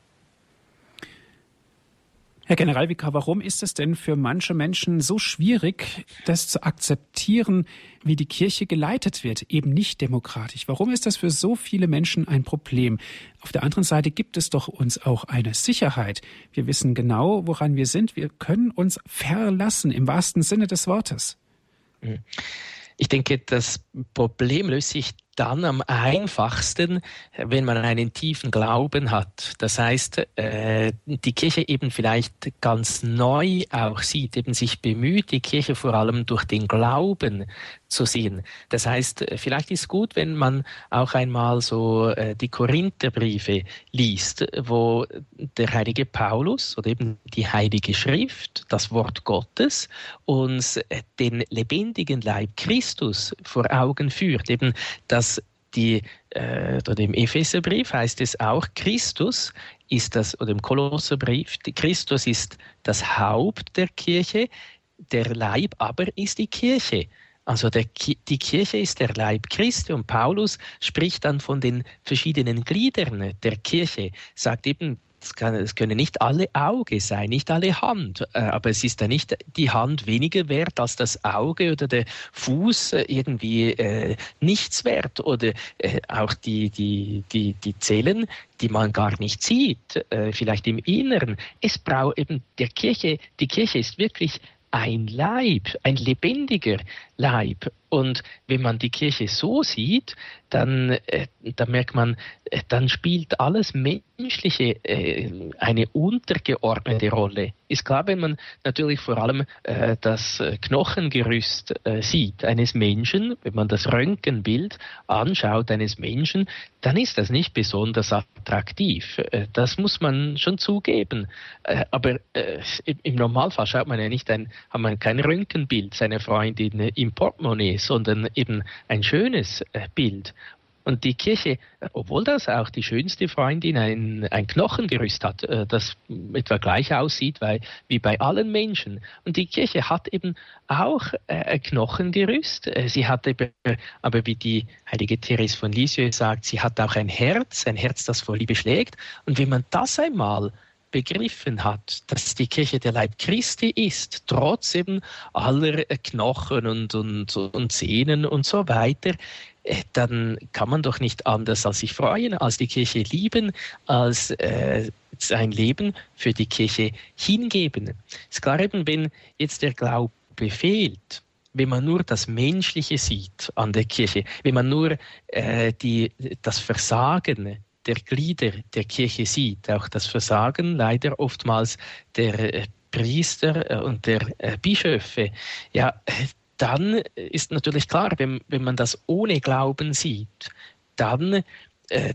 [SPEAKER 1] Herr Generalvikar, warum ist es denn für manche Menschen so schwierig, das zu akzeptieren, wie die Kirche geleitet wird, eben nicht demokratisch? Warum ist das für so viele Menschen ein Problem? Auf der anderen Seite gibt es doch uns auch eine Sicherheit. Wir wissen genau, woran wir sind. Wir können uns verlassen im wahrsten Sinne des Wortes.
[SPEAKER 2] Ich denke, das Problem löst sich dann am einfachsten, wenn man einen tiefen Glauben hat. Das heißt, äh, die Kirche eben vielleicht ganz neu auch sieht, eben sich bemüht, die Kirche vor allem durch den Glauben zu sehen. Das heißt, vielleicht ist gut, wenn man auch einmal so äh, die Korintherbriefe liest, wo der heilige Paulus oder eben die heilige Schrift, das Wort Gottes, uns den lebendigen Leib Christus vor Augen führt, eben das die, äh, oder im Epheserbrief heißt es auch, Christus ist das, oder im Kolosserbrief, Christus ist das Haupt der Kirche, der Leib aber ist die Kirche. Also der, die Kirche ist der Leib Christi und Paulus spricht dann von den verschiedenen Gliedern der Kirche, sagt eben, es, kann, es können nicht alle Auge sein, nicht alle Hand, äh, aber es ist ja nicht die Hand weniger wert als das Auge oder der Fuß äh, irgendwie äh, nichts wert oder äh, auch die, die, die, die Zellen, die man gar nicht sieht, äh, vielleicht im Inneren. Es braucht eben der Kirche, die Kirche ist wirklich ein Leib, ein lebendiger Leib. Und wenn man die Kirche so sieht, dann, äh, dann merkt man, äh, dann spielt alles Menschliche äh, eine untergeordnete Rolle. Ist klar, wenn man natürlich vor allem äh, das Knochengerüst äh, sieht eines Menschen, wenn man das Röntgenbild anschaut eines Menschen, dann ist das nicht besonders attraktiv. Äh, das muss man schon zugeben. aber im Normalfall schaut man ja nicht ein, hat man kein Röntgenbild seiner Freundin im Portemonnaie, sondern eben ein schönes Bild. Und die Kirche, obwohl das auch die schönste Freundin ein, ein Knochengerüst hat, äh, das etwa gleich aussieht weil, wie bei allen Menschen. Und die Kirche hat eben auch äh, ein Knochengerüst. Äh, sie hat eben, aber wie die heilige Therese von Lisieux sagt, sie hat auch ein Herz, ein Herz, das vor Liebe schlägt. Und wenn man das einmal begriffen hat, dass die Kirche der Leib Christi ist, trotz eben aller Knochen und, und, und Sehnen und so weiter, äh, dann kann man doch nicht anders als sich freuen, als die Kirche lieben, als äh, sein Leben für die Kirche hingeben. Es ist klar eben, wenn jetzt der Glaube fehlt, wenn man nur das Menschliche sieht an der Kirche, wenn man nur äh, die, das Versagen der Glieder der Kirche sieht, auch das Versagen leider oftmals der äh, Priester äh, und der äh, Bischöfe, ja, dann ist natürlich klar, wenn, wenn man das ohne Glauben sieht, dann,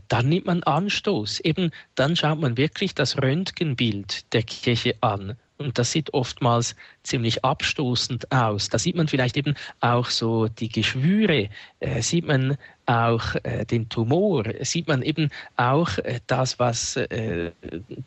[SPEAKER 2] dann nimmt man Anstoß. Eben dann schaut man wirklich das Röntgenbild der Kirche an. Und das sieht oftmals ziemlich abstoßend aus. Da sieht man vielleicht eben auch so die Geschwüre, äh, sieht man auch äh, den Tumor, sieht man eben auch äh, das, was äh,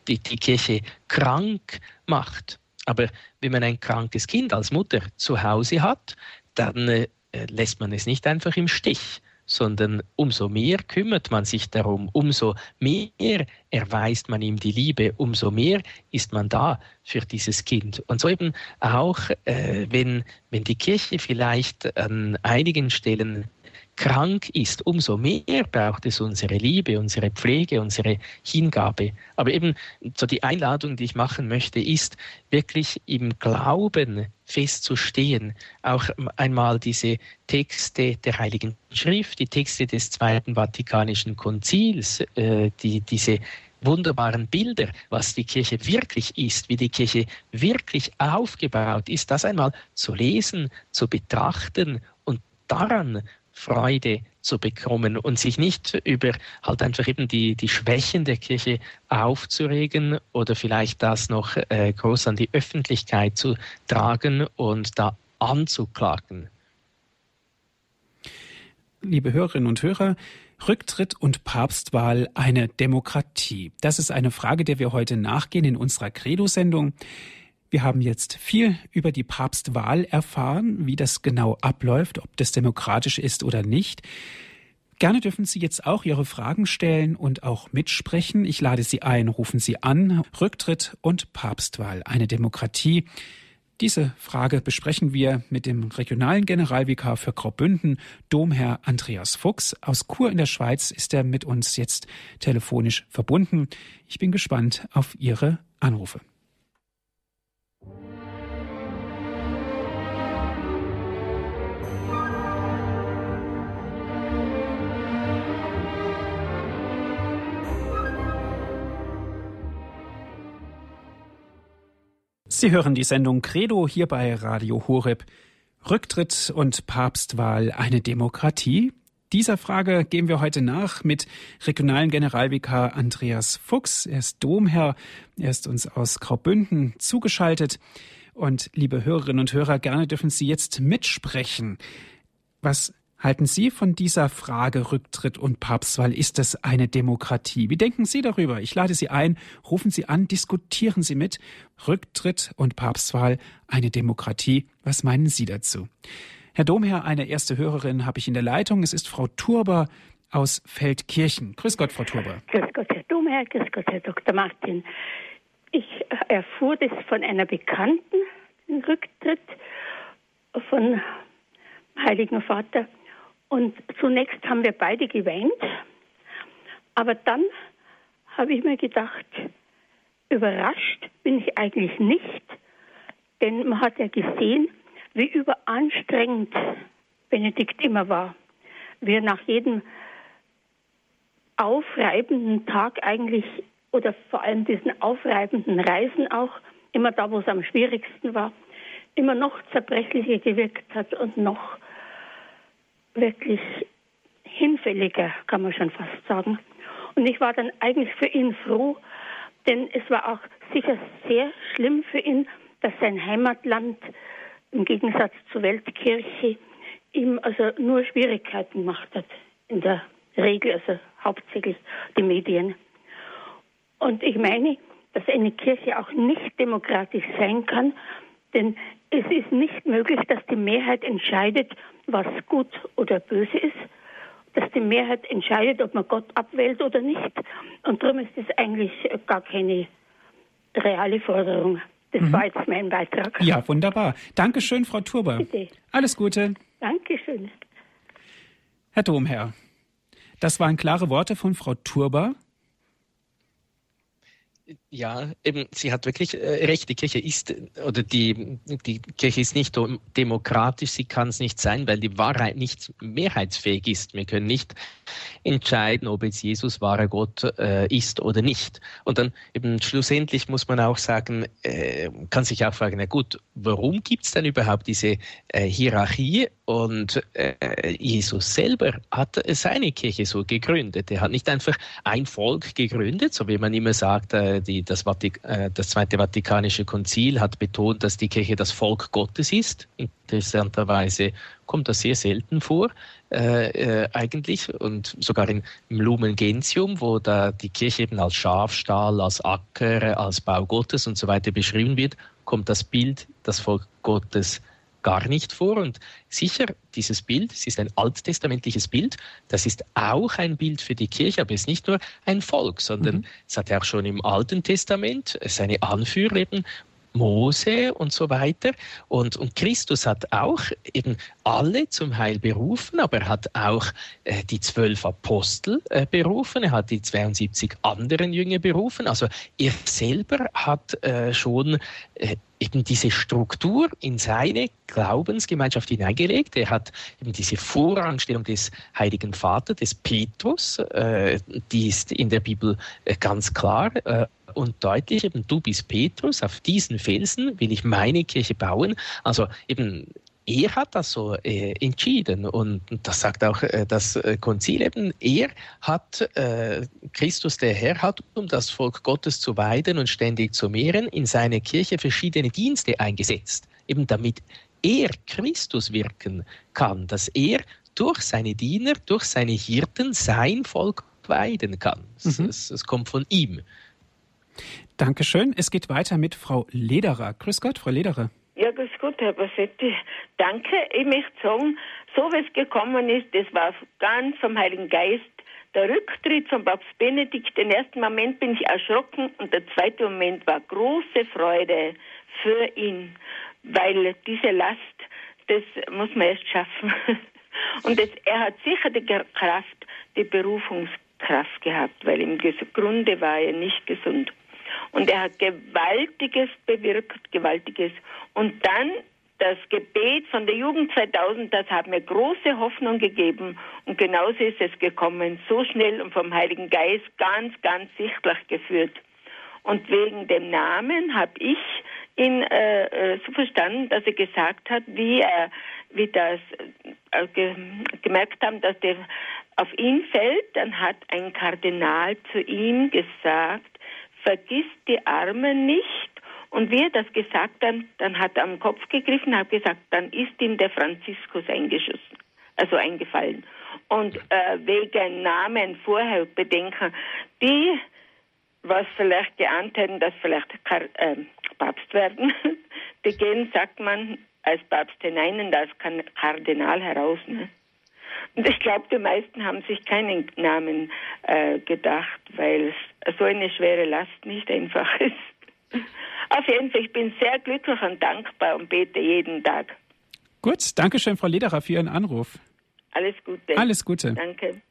[SPEAKER 2] die, die Kirche krank macht. Aber wenn man ein krankes Kind als Mutter zu Hause hat, dann äh, lässt man es nicht einfach im Stich, sondern umso mehr kümmert man sich darum, umso mehr erweist man ihm die Liebe, umso mehr ist man da für dieses Kind. Und so eben auch, äh, wenn, wenn die Kirche vielleicht an einigen Stellen krank ist, umso mehr braucht es unsere Liebe, unsere Pflege, unsere Hingabe. Aber eben so die Einladung, die ich machen möchte, ist wirklich im Glauben festzustehen. Auch einmal diese Texte der Heiligen Schrift, die Texte des Zweiten Vatikanischen Konzils, äh, die, diese wunderbaren Bilder, was die Kirche wirklich ist, wie die Kirche wirklich aufgebaut ist, das einmal zu lesen, zu betrachten und daran Freude zu bekommen und sich nicht über halt einfach eben die, die Schwächen der Kirche aufzuregen oder vielleicht das noch äh, groß an die Öffentlichkeit zu tragen und da anzuklagen.
[SPEAKER 1] Liebe Hörerinnen und Hörer, Rücktritt und Papstwahl eine Demokratie? Das ist eine Frage, der wir heute nachgehen in unserer Credo-Sendung. Wir haben jetzt viel über die Papstwahl erfahren, wie das genau abläuft, ob das demokratisch ist oder nicht. Gerne dürfen Sie jetzt auch Ihre Fragen stellen und auch mitsprechen. Ich lade Sie ein, rufen Sie an. Rücktritt und Papstwahl, eine Demokratie. Diese Frage besprechen wir mit dem regionalen Generalvikar für Graubünden, Domherr Andreas Fuchs. Aus Chur in der Schweiz ist er mit uns jetzt telefonisch verbunden. Ich bin gespannt auf Ihre Anrufe. Sie hören die Sendung Credo hier bei Radio Horeb. Rücktritt und Papstwahl eine Demokratie? Dieser Frage gehen wir heute nach mit regionalen Generalvikar Andreas Fuchs. Er ist Domherr. Er ist uns aus Graubünden zugeschaltet. Und liebe Hörerinnen und Hörer, gerne dürfen Sie jetzt mitsprechen. Was halten Sie von dieser Frage Rücktritt und Papstwahl? Ist es eine Demokratie? Wie denken Sie darüber? Ich lade Sie ein, rufen Sie an, diskutieren Sie mit. Rücktritt und Papstwahl eine Demokratie. Was meinen Sie dazu? Herr Domherr, eine erste Hörerin habe ich in der Leitung. Es ist Frau Turber aus Feldkirchen. Grüß Gott, Frau Turber.
[SPEAKER 3] Grüß Gott, Herr Domherr. Grüß Gott, Herr Dr. Martin. Ich erfuhr das von einer Bekannten, den Rücktritt von Heiligen Vater. Und zunächst haben wir beide geweint, aber dann habe ich mir gedacht, überrascht bin ich eigentlich nicht, denn man hat ja gesehen, wie überanstrengend Benedikt immer war. Wie er nach jedem aufreibenden Tag eigentlich, oder vor allem diesen aufreibenden Reisen auch, immer da, wo es am schwierigsten war, immer noch zerbrechlicher gewirkt hat und noch wirklich hinfälliger, kann man schon fast sagen. Und ich war dann eigentlich für ihn froh, denn es war auch sicher sehr schlimm für ihn, dass sein Heimatland im Gegensatz zur Weltkirche ihm also nur Schwierigkeiten gemacht hat. In der Regel, also hauptsächlich die Medien. Und ich meine, dass eine Kirche auch nicht demokratisch sein kann, denn es ist nicht möglich, dass die Mehrheit entscheidet, was gut oder böse ist, dass die Mehrheit entscheidet, ob man Gott abwählt oder nicht. Und darum ist das eigentlich gar keine reale Forderung. Das mhm. war jetzt mein Beitrag.
[SPEAKER 1] Ja, wunderbar. Dankeschön, Frau Turber. Bitte. Alles Gute.
[SPEAKER 3] Dankeschön.
[SPEAKER 1] Herr Domherr, das waren klare Worte von Frau Turber.
[SPEAKER 2] Ja, eben, sie hat wirklich äh, recht. Die Kirche ist, oder die, die Kirche ist nicht demokratisch, sie kann es nicht sein, weil die Wahrheit nicht mehrheitsfähig ist. Wir können nicht entscheiden, ob jetzt Jesus wahrer Gott äh, ist oder nicht. Und dann eben schlussendlich muss man auch sagen, äh, kann sich auch fragen, na gut, warum gibt es denn überhaupt diese äh, Hierarchie? Und äh, Jesus selber hat seine Kirche so gegründet. Er hat nicht einfach ein Volk gegründet, so wie man immer sagt, äh, das, Vatik äh, das Zweite Vatikanische Konzil hat betont, dass die Kirche das Volk Gottes ist. Interessanterweise kommt das sehr selten vor, äh, äh, eigentlich. Und sogar in, im Lumen Gentium, wo da die Kirche eben als Schafstall, als Acker, als Bau Gottes und so weiter beschrieben wird, kommt das Bild, das Volk Gottes gar nicht vor. Und sicher, dieses Bild, es ist ein alttestamentliches Bild, das ist auch ein Bild für die Kirche, aber es ist nicht nur ein Volk, sondern mhm. es hat ja auch schon im Alten Testament seine Anführer eben Mose und so weiter. Und, und Christus hat auch eben alle zum Heil berufen, aber er hat auch äh, die zwölf Apostel äh, berufen, er hat die 72 anderen Jünger berufen. Also er selber hat äh, schon äh, eben diese Struktur in seine Glaubensgemeinschaft hineingelegt. Er hat eben diese Vorrangstellung des Heiligen Vaters, des Petrus, äh, die ist in der Bibel äh, ganz klar äh, und deutlich, eben du bist Petrus, auf diesen Felsen will ich meine Kirche bauen. Also eben er hat das so äh, entschieden und das sagt auch äh, das äh, Konzil eben, er hat, äh, Christus der Herr hat, um das Volk Gottes zu weiden und ständig zu mehren, in seine Kirche verschiedene Dienste eingesetzt, eben damit er Christus wirken kann, dass er durch seine Diener, durch seine Hirten sein Volk weiden kann. Mhm. Es, es kommt von ihm.
[SPEAKER 1] Dankeschön. Es geht weiter mit Frau Lederer. Grüß Gott, Frau Lederer.
[SPEAKER 4] Ja, grüß Gott, Herr Bassetti. Danke. Ich möchte sagen, so wie es gekommen ist, das war ganz vom Heiligen Geist. Der Rücktritt von Papst Benedikt, den ersten Moment bin ich erschrocken und der zweite Moment war große Freude für ihn, weil diese Last, das muss man erst schaffen. Und das, er hat sicher die Kraft, die Berufungskraft gehabt, weil im Grunde war er nicht gesund. Und er hat Gewaltiges bewirkt, Gewaltiges. Und dann das Gebet von der Jugend 2000, das hat mir große Hoffnung gegeben. Und genauso ist es gekommen, so schnell und vom Heiligen Geist ganz, ganz sichtlich geführt. Und wegen dem Namen habe ich ihn äh, äh, so verstanden, dass er gesagt hat, wie er, wie das äh, ge gemerkt haben, dass der auf ihn fällt, dann hat ein Kardinal zu ihm gesagt, vergiss die Armen nicht. Und wie er das gesagt hat, dann hat er am Kopf gegriffen, hat gesagt, dann ist ihm der Franziskus eingeschossen, also eingefallen. Und äh, wegen Namen vorher bedenken, die, was vielleicht geahnt hätten, dass vielleicht äh, Papst werden, die gehen, sagt man, als Papst hinein und als Kardinal heraus. Ne? Und ich glaube, die meisten haben sich keinen Namen äh, gedacht, weil es so eine schwere Last nicht einfach ist. Auf jeden Fall, ich bin sehr glücklich und dankbar und bete jeden Tag.
[SPEAKER 1] Gut, danke schön, Frau Lederer, für Ihren Anruf.
[SPEAKER 4] Alles Gute.
[SPEAKER 1] Alles Gute.
[SPEAKER 4] Danke.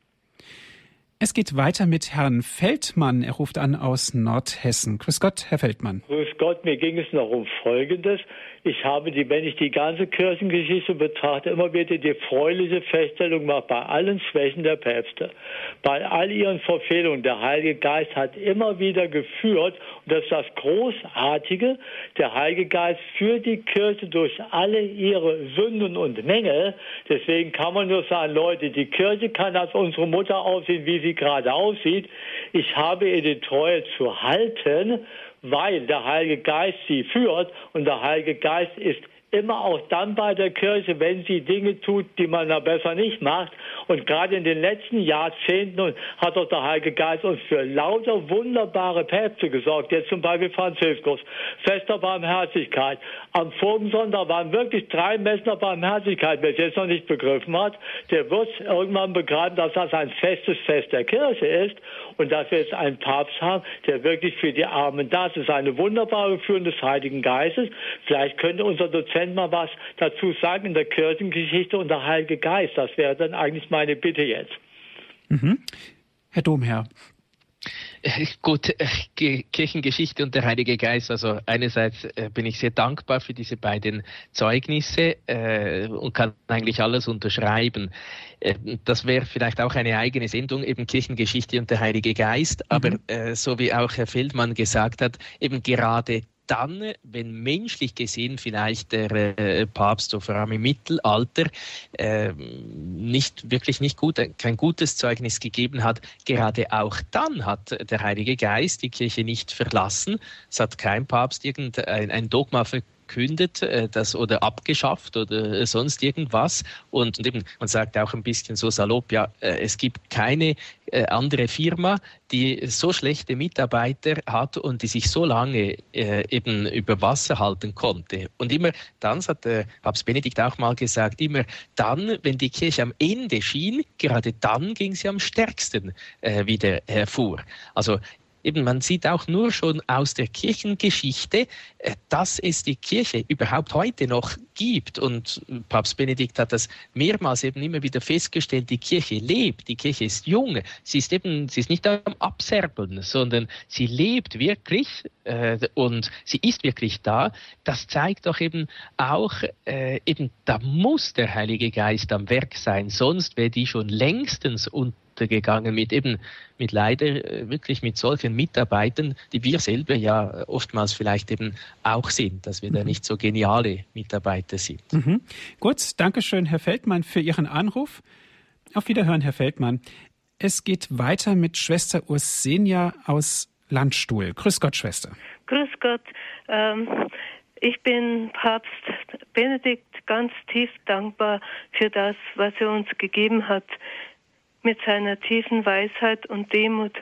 [SPEAKER 1] Es geht weiter mit Herrn Feldmann. Er ruft an aus Nordhessen. Grüß Gott, Herr Feldmann.
[SPEAKER 5] Grüß Gott, mir ging es noch um Folgendes. Ich habe die, wenn ich die ganze Kirchengeschichte betrachte, immer wieder die freuliche Feststellung gemacht, bei allen Schwächen der Päpste, bei all ihren Verfehlungen, der Heilige Geist hat immer wieder geführt, und das ist das Großartige, der Heilige Geist führt die Kirche durch alle ihre Sünden und Mängel. Deswegen kann man nur sagen, Leute, die Kirche kann als unsere Mutter aussehen, wie sie gerade aussieht. Ich habe ihr die Treue zu halten weil der Heilige Geist sie führt und der Heilige Geist ist immer auch dann bei der Kirche, wenn sie Dinge tut, die man da besser nicht macht. Und gerade in den letzten Jahrzehnten hat doch der Heilige Geist uns für lauter wunderbare Päpste gesorgt. Jetzt zum Beispiel Franziskus, fester Barmherzigkeit. Am vorigen waren wirklich drei Messner Barmherzigkeit, wer es jetzt noch nicht begriffen hat, der wird irgendwann begreifen, dass das ein festes Fest der Kirche ist und dass wir jetzt einen Papst haben, der wirklich für die Armen da ist. Das ist eine wunderbare Führung des Heiligen Geistes. Vielleicht könnte unser Dozent Dozent mal was dazu sagen in der Kirchengeschichte und der Heilige Geist. Das wäre dann eigentlich meine Bitte jetzt.
[SPEAKER 1] Mhm. Herr Domherr.
[SPEAKER 2] Äh, gut, äh, Kirchengeschichte und der Heilige Geist. Also einerseits äh, bin ich sehr dankbar für diese beiden Zeugnisse und kann eigentlich alles unterschreiben. das wäre vielleicht auch eine eigene Sendung, eben Kirchengeschichte und der Heilige Geist. Aber mhm. so wie auch Herr Feldmann gesagt hat, eben gerade dann, wenn menschlich gesehen vielleicht der äh, Papst, so vor allem im Mittelalter, äh, nicht wirklich nicht gut, kein gutes Zeugnis gegeben hat, gerade auch dann hat der Heilige Geist die Kirche nicht verlassen. Es hat kein Papst irgendein ein Dogma verkündet verkündet äh, das oder abgeschafft oder sonst irgendwas. Und, und, eben, man sagt auch ein bisschen so salopp, ja, äh, es gibt keine äh, andere Firma, die so schlechte Mitarbeiter hat und die sich so lange äh, eben über Wasser halten konnte. Und immer dann, hat der Papst Benedikt auch mal gesagt, immer dann, wenn die Kirche am Ende schien, gerade dann ging sie am stärksten äh, wieder hervor. Also eben man sieht auch nur schon aus der Kirchengeschichte, äh, dass es die Kirche überhaupt heute noch gibt. Und Papst Benedikt hat das mehrmals eben immer wieder festgestellt, die Kirche lebt, die Kirche ist jung, sie ist eben, sie ist nicht am Abserbeln, sondern sie lebt wirklich äh, und sie ist wirklich da. Das zeigt doch eben auch, äh, eben da muss der Heilige Geist am Werk sein, sonst wäre die schon längstens unter untergegangen mit eben, mit leider äh, wirklich mit solchen Mitarbeitern, die wir selber ja oftmals vielleicht eben auch sind, dass wir mhm. da nicht so geniale Mitarbeiter sind.
[SPEAKER 1] Mhm. Gut, Dankeschön, Herr Feldmann, für Ihren Anruf. Auf Wiederhören, Herr Feldmann. Es geht weiter mit Schwester Ursenia aus Landstuhl. Grüß Gott, Schwester.
[SPEAKER 6] Grüß Gott. Ähm, ich bin Papst Benedikt ganz tief dankbar für das, was er uns gegeben hat, mit seiner tiefen Weisheit und Demut,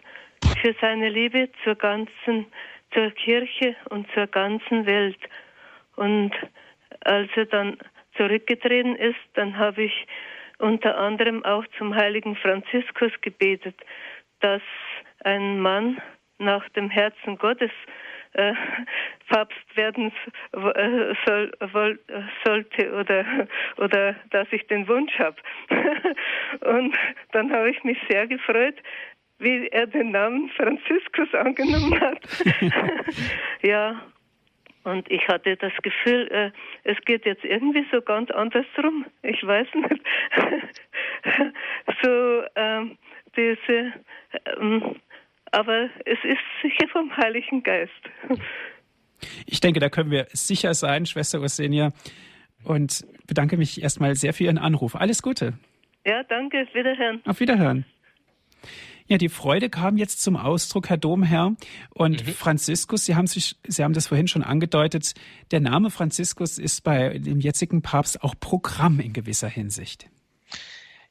[SPEAKER 6] für seine Liebe zur ganzen, zur Kirche und zur ganzen Welt. Und als er dann zurückgetreten ist, dann habe ich unter anderem auch zum heiligen Franziskus gebetet, dass ein Mann nach dem Herzen Gottes äh, Papst werden äh, soll, woll, sollte oder, oder dass ich den Wunsch habe. Und dann habe ich mich sehr gefreut, wie er den Namen Franziskus angenommen hat. ja, und ich hatte das Gefühl, äh, es geht jetzt irgendwie so ganz andersrum. Ich weiß nicht. so ähm, diese, ähm, aber es ist sicher vom Heiligen Geist.
[SPEAKER 1] Ich denke, da können wir sicher sein, Schwester Ursenia. Und bedanke mich erstmal sehr für Ihren Anruf. Alles Gute.
[SPEAKER 6] Ja, danke. Wiederhören.
[SPEAKER 1] Auf Wiederhören. Ja, die Freude kam jetzt zum Ausdruck, Herr Domherr. Und mhm. Franziskus, Sie haben sich, Sie haben das vorhin schon angedeutet, der Name Franziskus ist bei dem jetzigen Papst auch Programm in gewisser Hinsicht.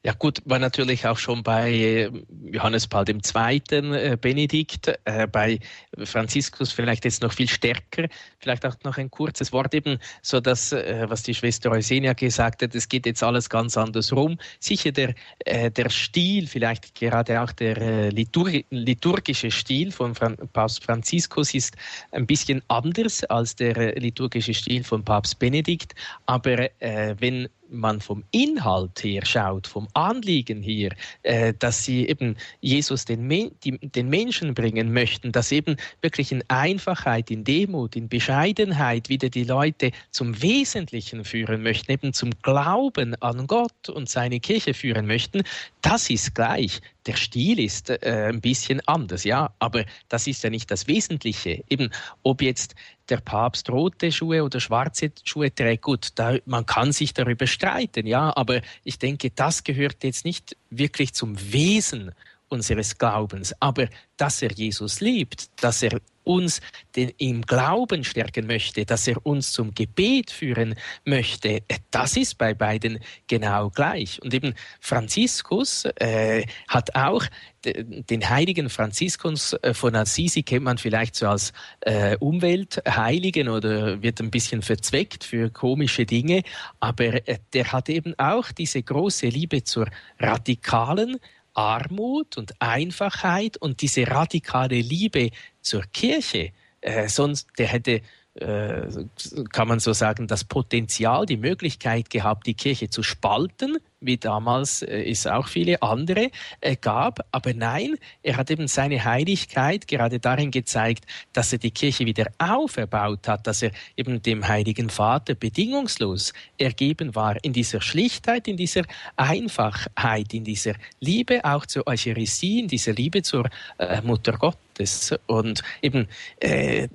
[SPEAKER 2] Ja gut, war natürlich auch schon bei äh, Johannes Paul II., äh, Benedikt, äh, bei Franziskus vielleicht jetzt noch viel stärker. Vielleicht auch noch ein kurzes Wort eben, so dass, was die Schwester Eusenia gesagt hat, es geht jetzt alles ganz anders rum. Sicher der, der Stil, vielleicht gerade auch der Litur liturgische Stil von Papst Franziskus ist ein bisschen anders als der liturgische Stil von Papst Benedikt. Aber wenn man vom Inhalt her schaut, vom Anliegen hier, äh, dass sie eben Jesus den, die, den Menschen bringen möchten, dass eben wirklich in Einfachheit, in Demut, in Bescheidenheit wieder die Leute zum Wesentlichen führen möchten, eben zum Glauben an Gott und seine Kirche führen möchten, das ist gleich. Der Stil ist äh, ein bisschen anders, ja, aber das ist ja nicht das Wesentliche. Eben, ob jetzt der Papst rote Schuhe oder schwarze Schuhe trägt, gut, da, man kann sich darüber streiten, ja, aber ich denke, das gehört jetzt nicht wirklich zum Wesen unseres Glaubens. Aber dass er Jesus liebt, dass er uns den, im Glauben stärken möchte, dass er uns zum Gebet führen möchte, das ist bei beiden genau gleich. Und eben Franziskus äh, hat auch den heiligen Franziskus äh, von Assisi kennt man vielleicht so als äh, Umweltheiligen oder wird ein bisschen verzweckt für komische Dinge, aber äh, der hat eben auch diese große Liebe zur radikalen Armut und Einfachheit und diese radikale Liebe zur Kirche. Äh, sonst, der hätte kann man so sagen, das Potenzial, die Möglichkeit gehabt, die Kirche zu spalten, wie damals äh, es auch viele andere äh, gab. Aber nein, er hat eben seine Heiligkeit gerade darin gezeigt, dass er die Kirche wieder auferbaut hat, dass er eben dem Heiligen Vater bedingungslos ergeben war in dieser Schlichtheit, in dieser Einfachheit, in dieser Liebe auch zur Eucharistie, in dieser Liebe zur äh, Mutter Gottes. Und eben äh,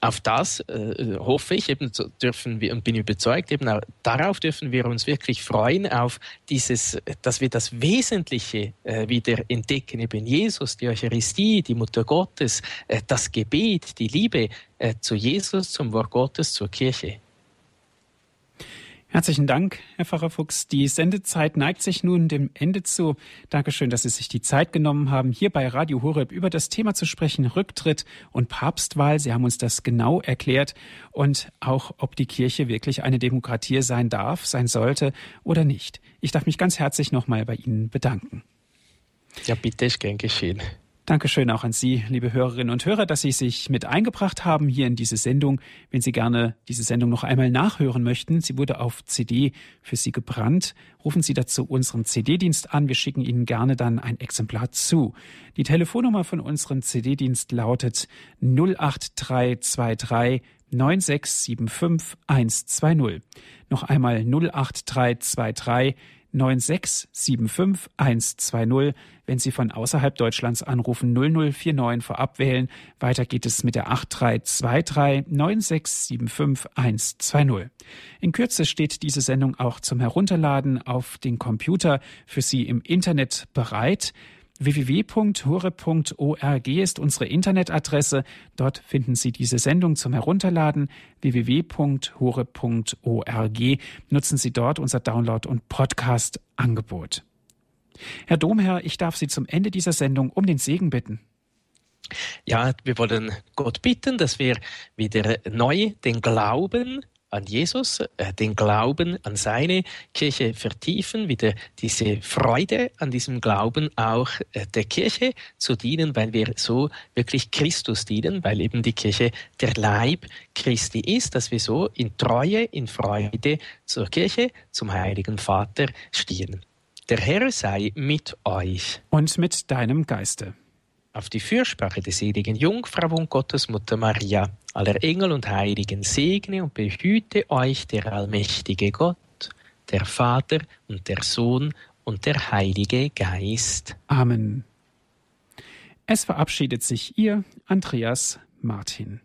[SPEAKER 2] auf das äh, hoffe ich, eben dürfen wir und bin überzeugt, eben auch, darauf dürfen wir uns wirklich freuen, auf dieses, dass wir das Wesentliche äh, wieder entdecken, eben Jesus, die Eucharistie, die Mutter Gottes, äh, das Gebet, die Liebe äh, zu Jesus, zum Wort Gottes, zur Kirche.
[SPEAKER 1] Herzlichen Dank, Herr Pfarrer Fuchs. Die Sendezeit neigt sich nun dem Ende zu. Dankeschön, dass Sie sich die Zeit genommen haben, hier bei Radio Horeb über das Thema zu sprechen, Rücktritt und Papstwahl. Sie haben uns das genau erklärt und auch, ob die Kirche wirklich eine Demokratie sein darf, sein sollte oder nicht. Ich darf mich ganz herzlich nochmal bei Ihnen bedanken.
[SPEAKER 2] Ja, bitte, ist gern geschehen.
[SPEAKER 1] Dankeschön auch an Sie, liebe Hörerinnen und Hörer, dass Sie sich mit eingebracht haben hier in diese Sendung. Wenn Sie gerne diese Sendung noch einmal nachhören möchten, sie wurde auf CD für Sie gebrannt, rufen Sie dazu unseren CD-Dienst an. Wir schicken Ihnen gerne dann ein Exemplar zu. Die Telefonnummer von unserem CD-Dienst lautet 08323 9675 120. Noch einmal 08323 9675 120. Wenn Sie von außerhalb Deutschlands anrufen, 0049 vorab wählen. Weiter geht es mit der 8323 9675 120. In Kürze steht diese Sendung auch zum Herunterladen auf den Computer für Sie im Internet bereit www.hure.org ist unsere Internetadresse. Dort finden Sie diese Sendung zum Herunterladen. www.hure.org. Nutzen Sie dort unser Download- und Podcast-Angebot. Herr Domherr, ich darf Sie zum Ende dieser Sendung um den Segen bitten.
[SPEAKER 2] Ja, wir wollen Gott bitten, dass wir wieder neu den Glauben an Jesus, äh, den Glauben an seine Kirche vertiefen, wieder diese Freude an diesem Glauben auch äh, der Kirche zu dienen, weil wir so wirklich Christus dienen, weil eben die Kirche der Leib Christi ist, dass wir so in Treue, in Freude zur Kirche, zum Heiligen Vater stehen. Der Herr sei mit euch.
[SPEAKER 1] Und mit deinem Geiste
[SPEAKER 2] auf die Fürsprache der seligen Jungfrau und Gottesmutter Maria, aller Engel und Heiligen segne und behüte euch der allmächtige Gott, der Vater und der Sohn und der Heilige Geist.
[SPEAKER 1] Amen. Es verabschiedet sich ihr, Andreas Martin.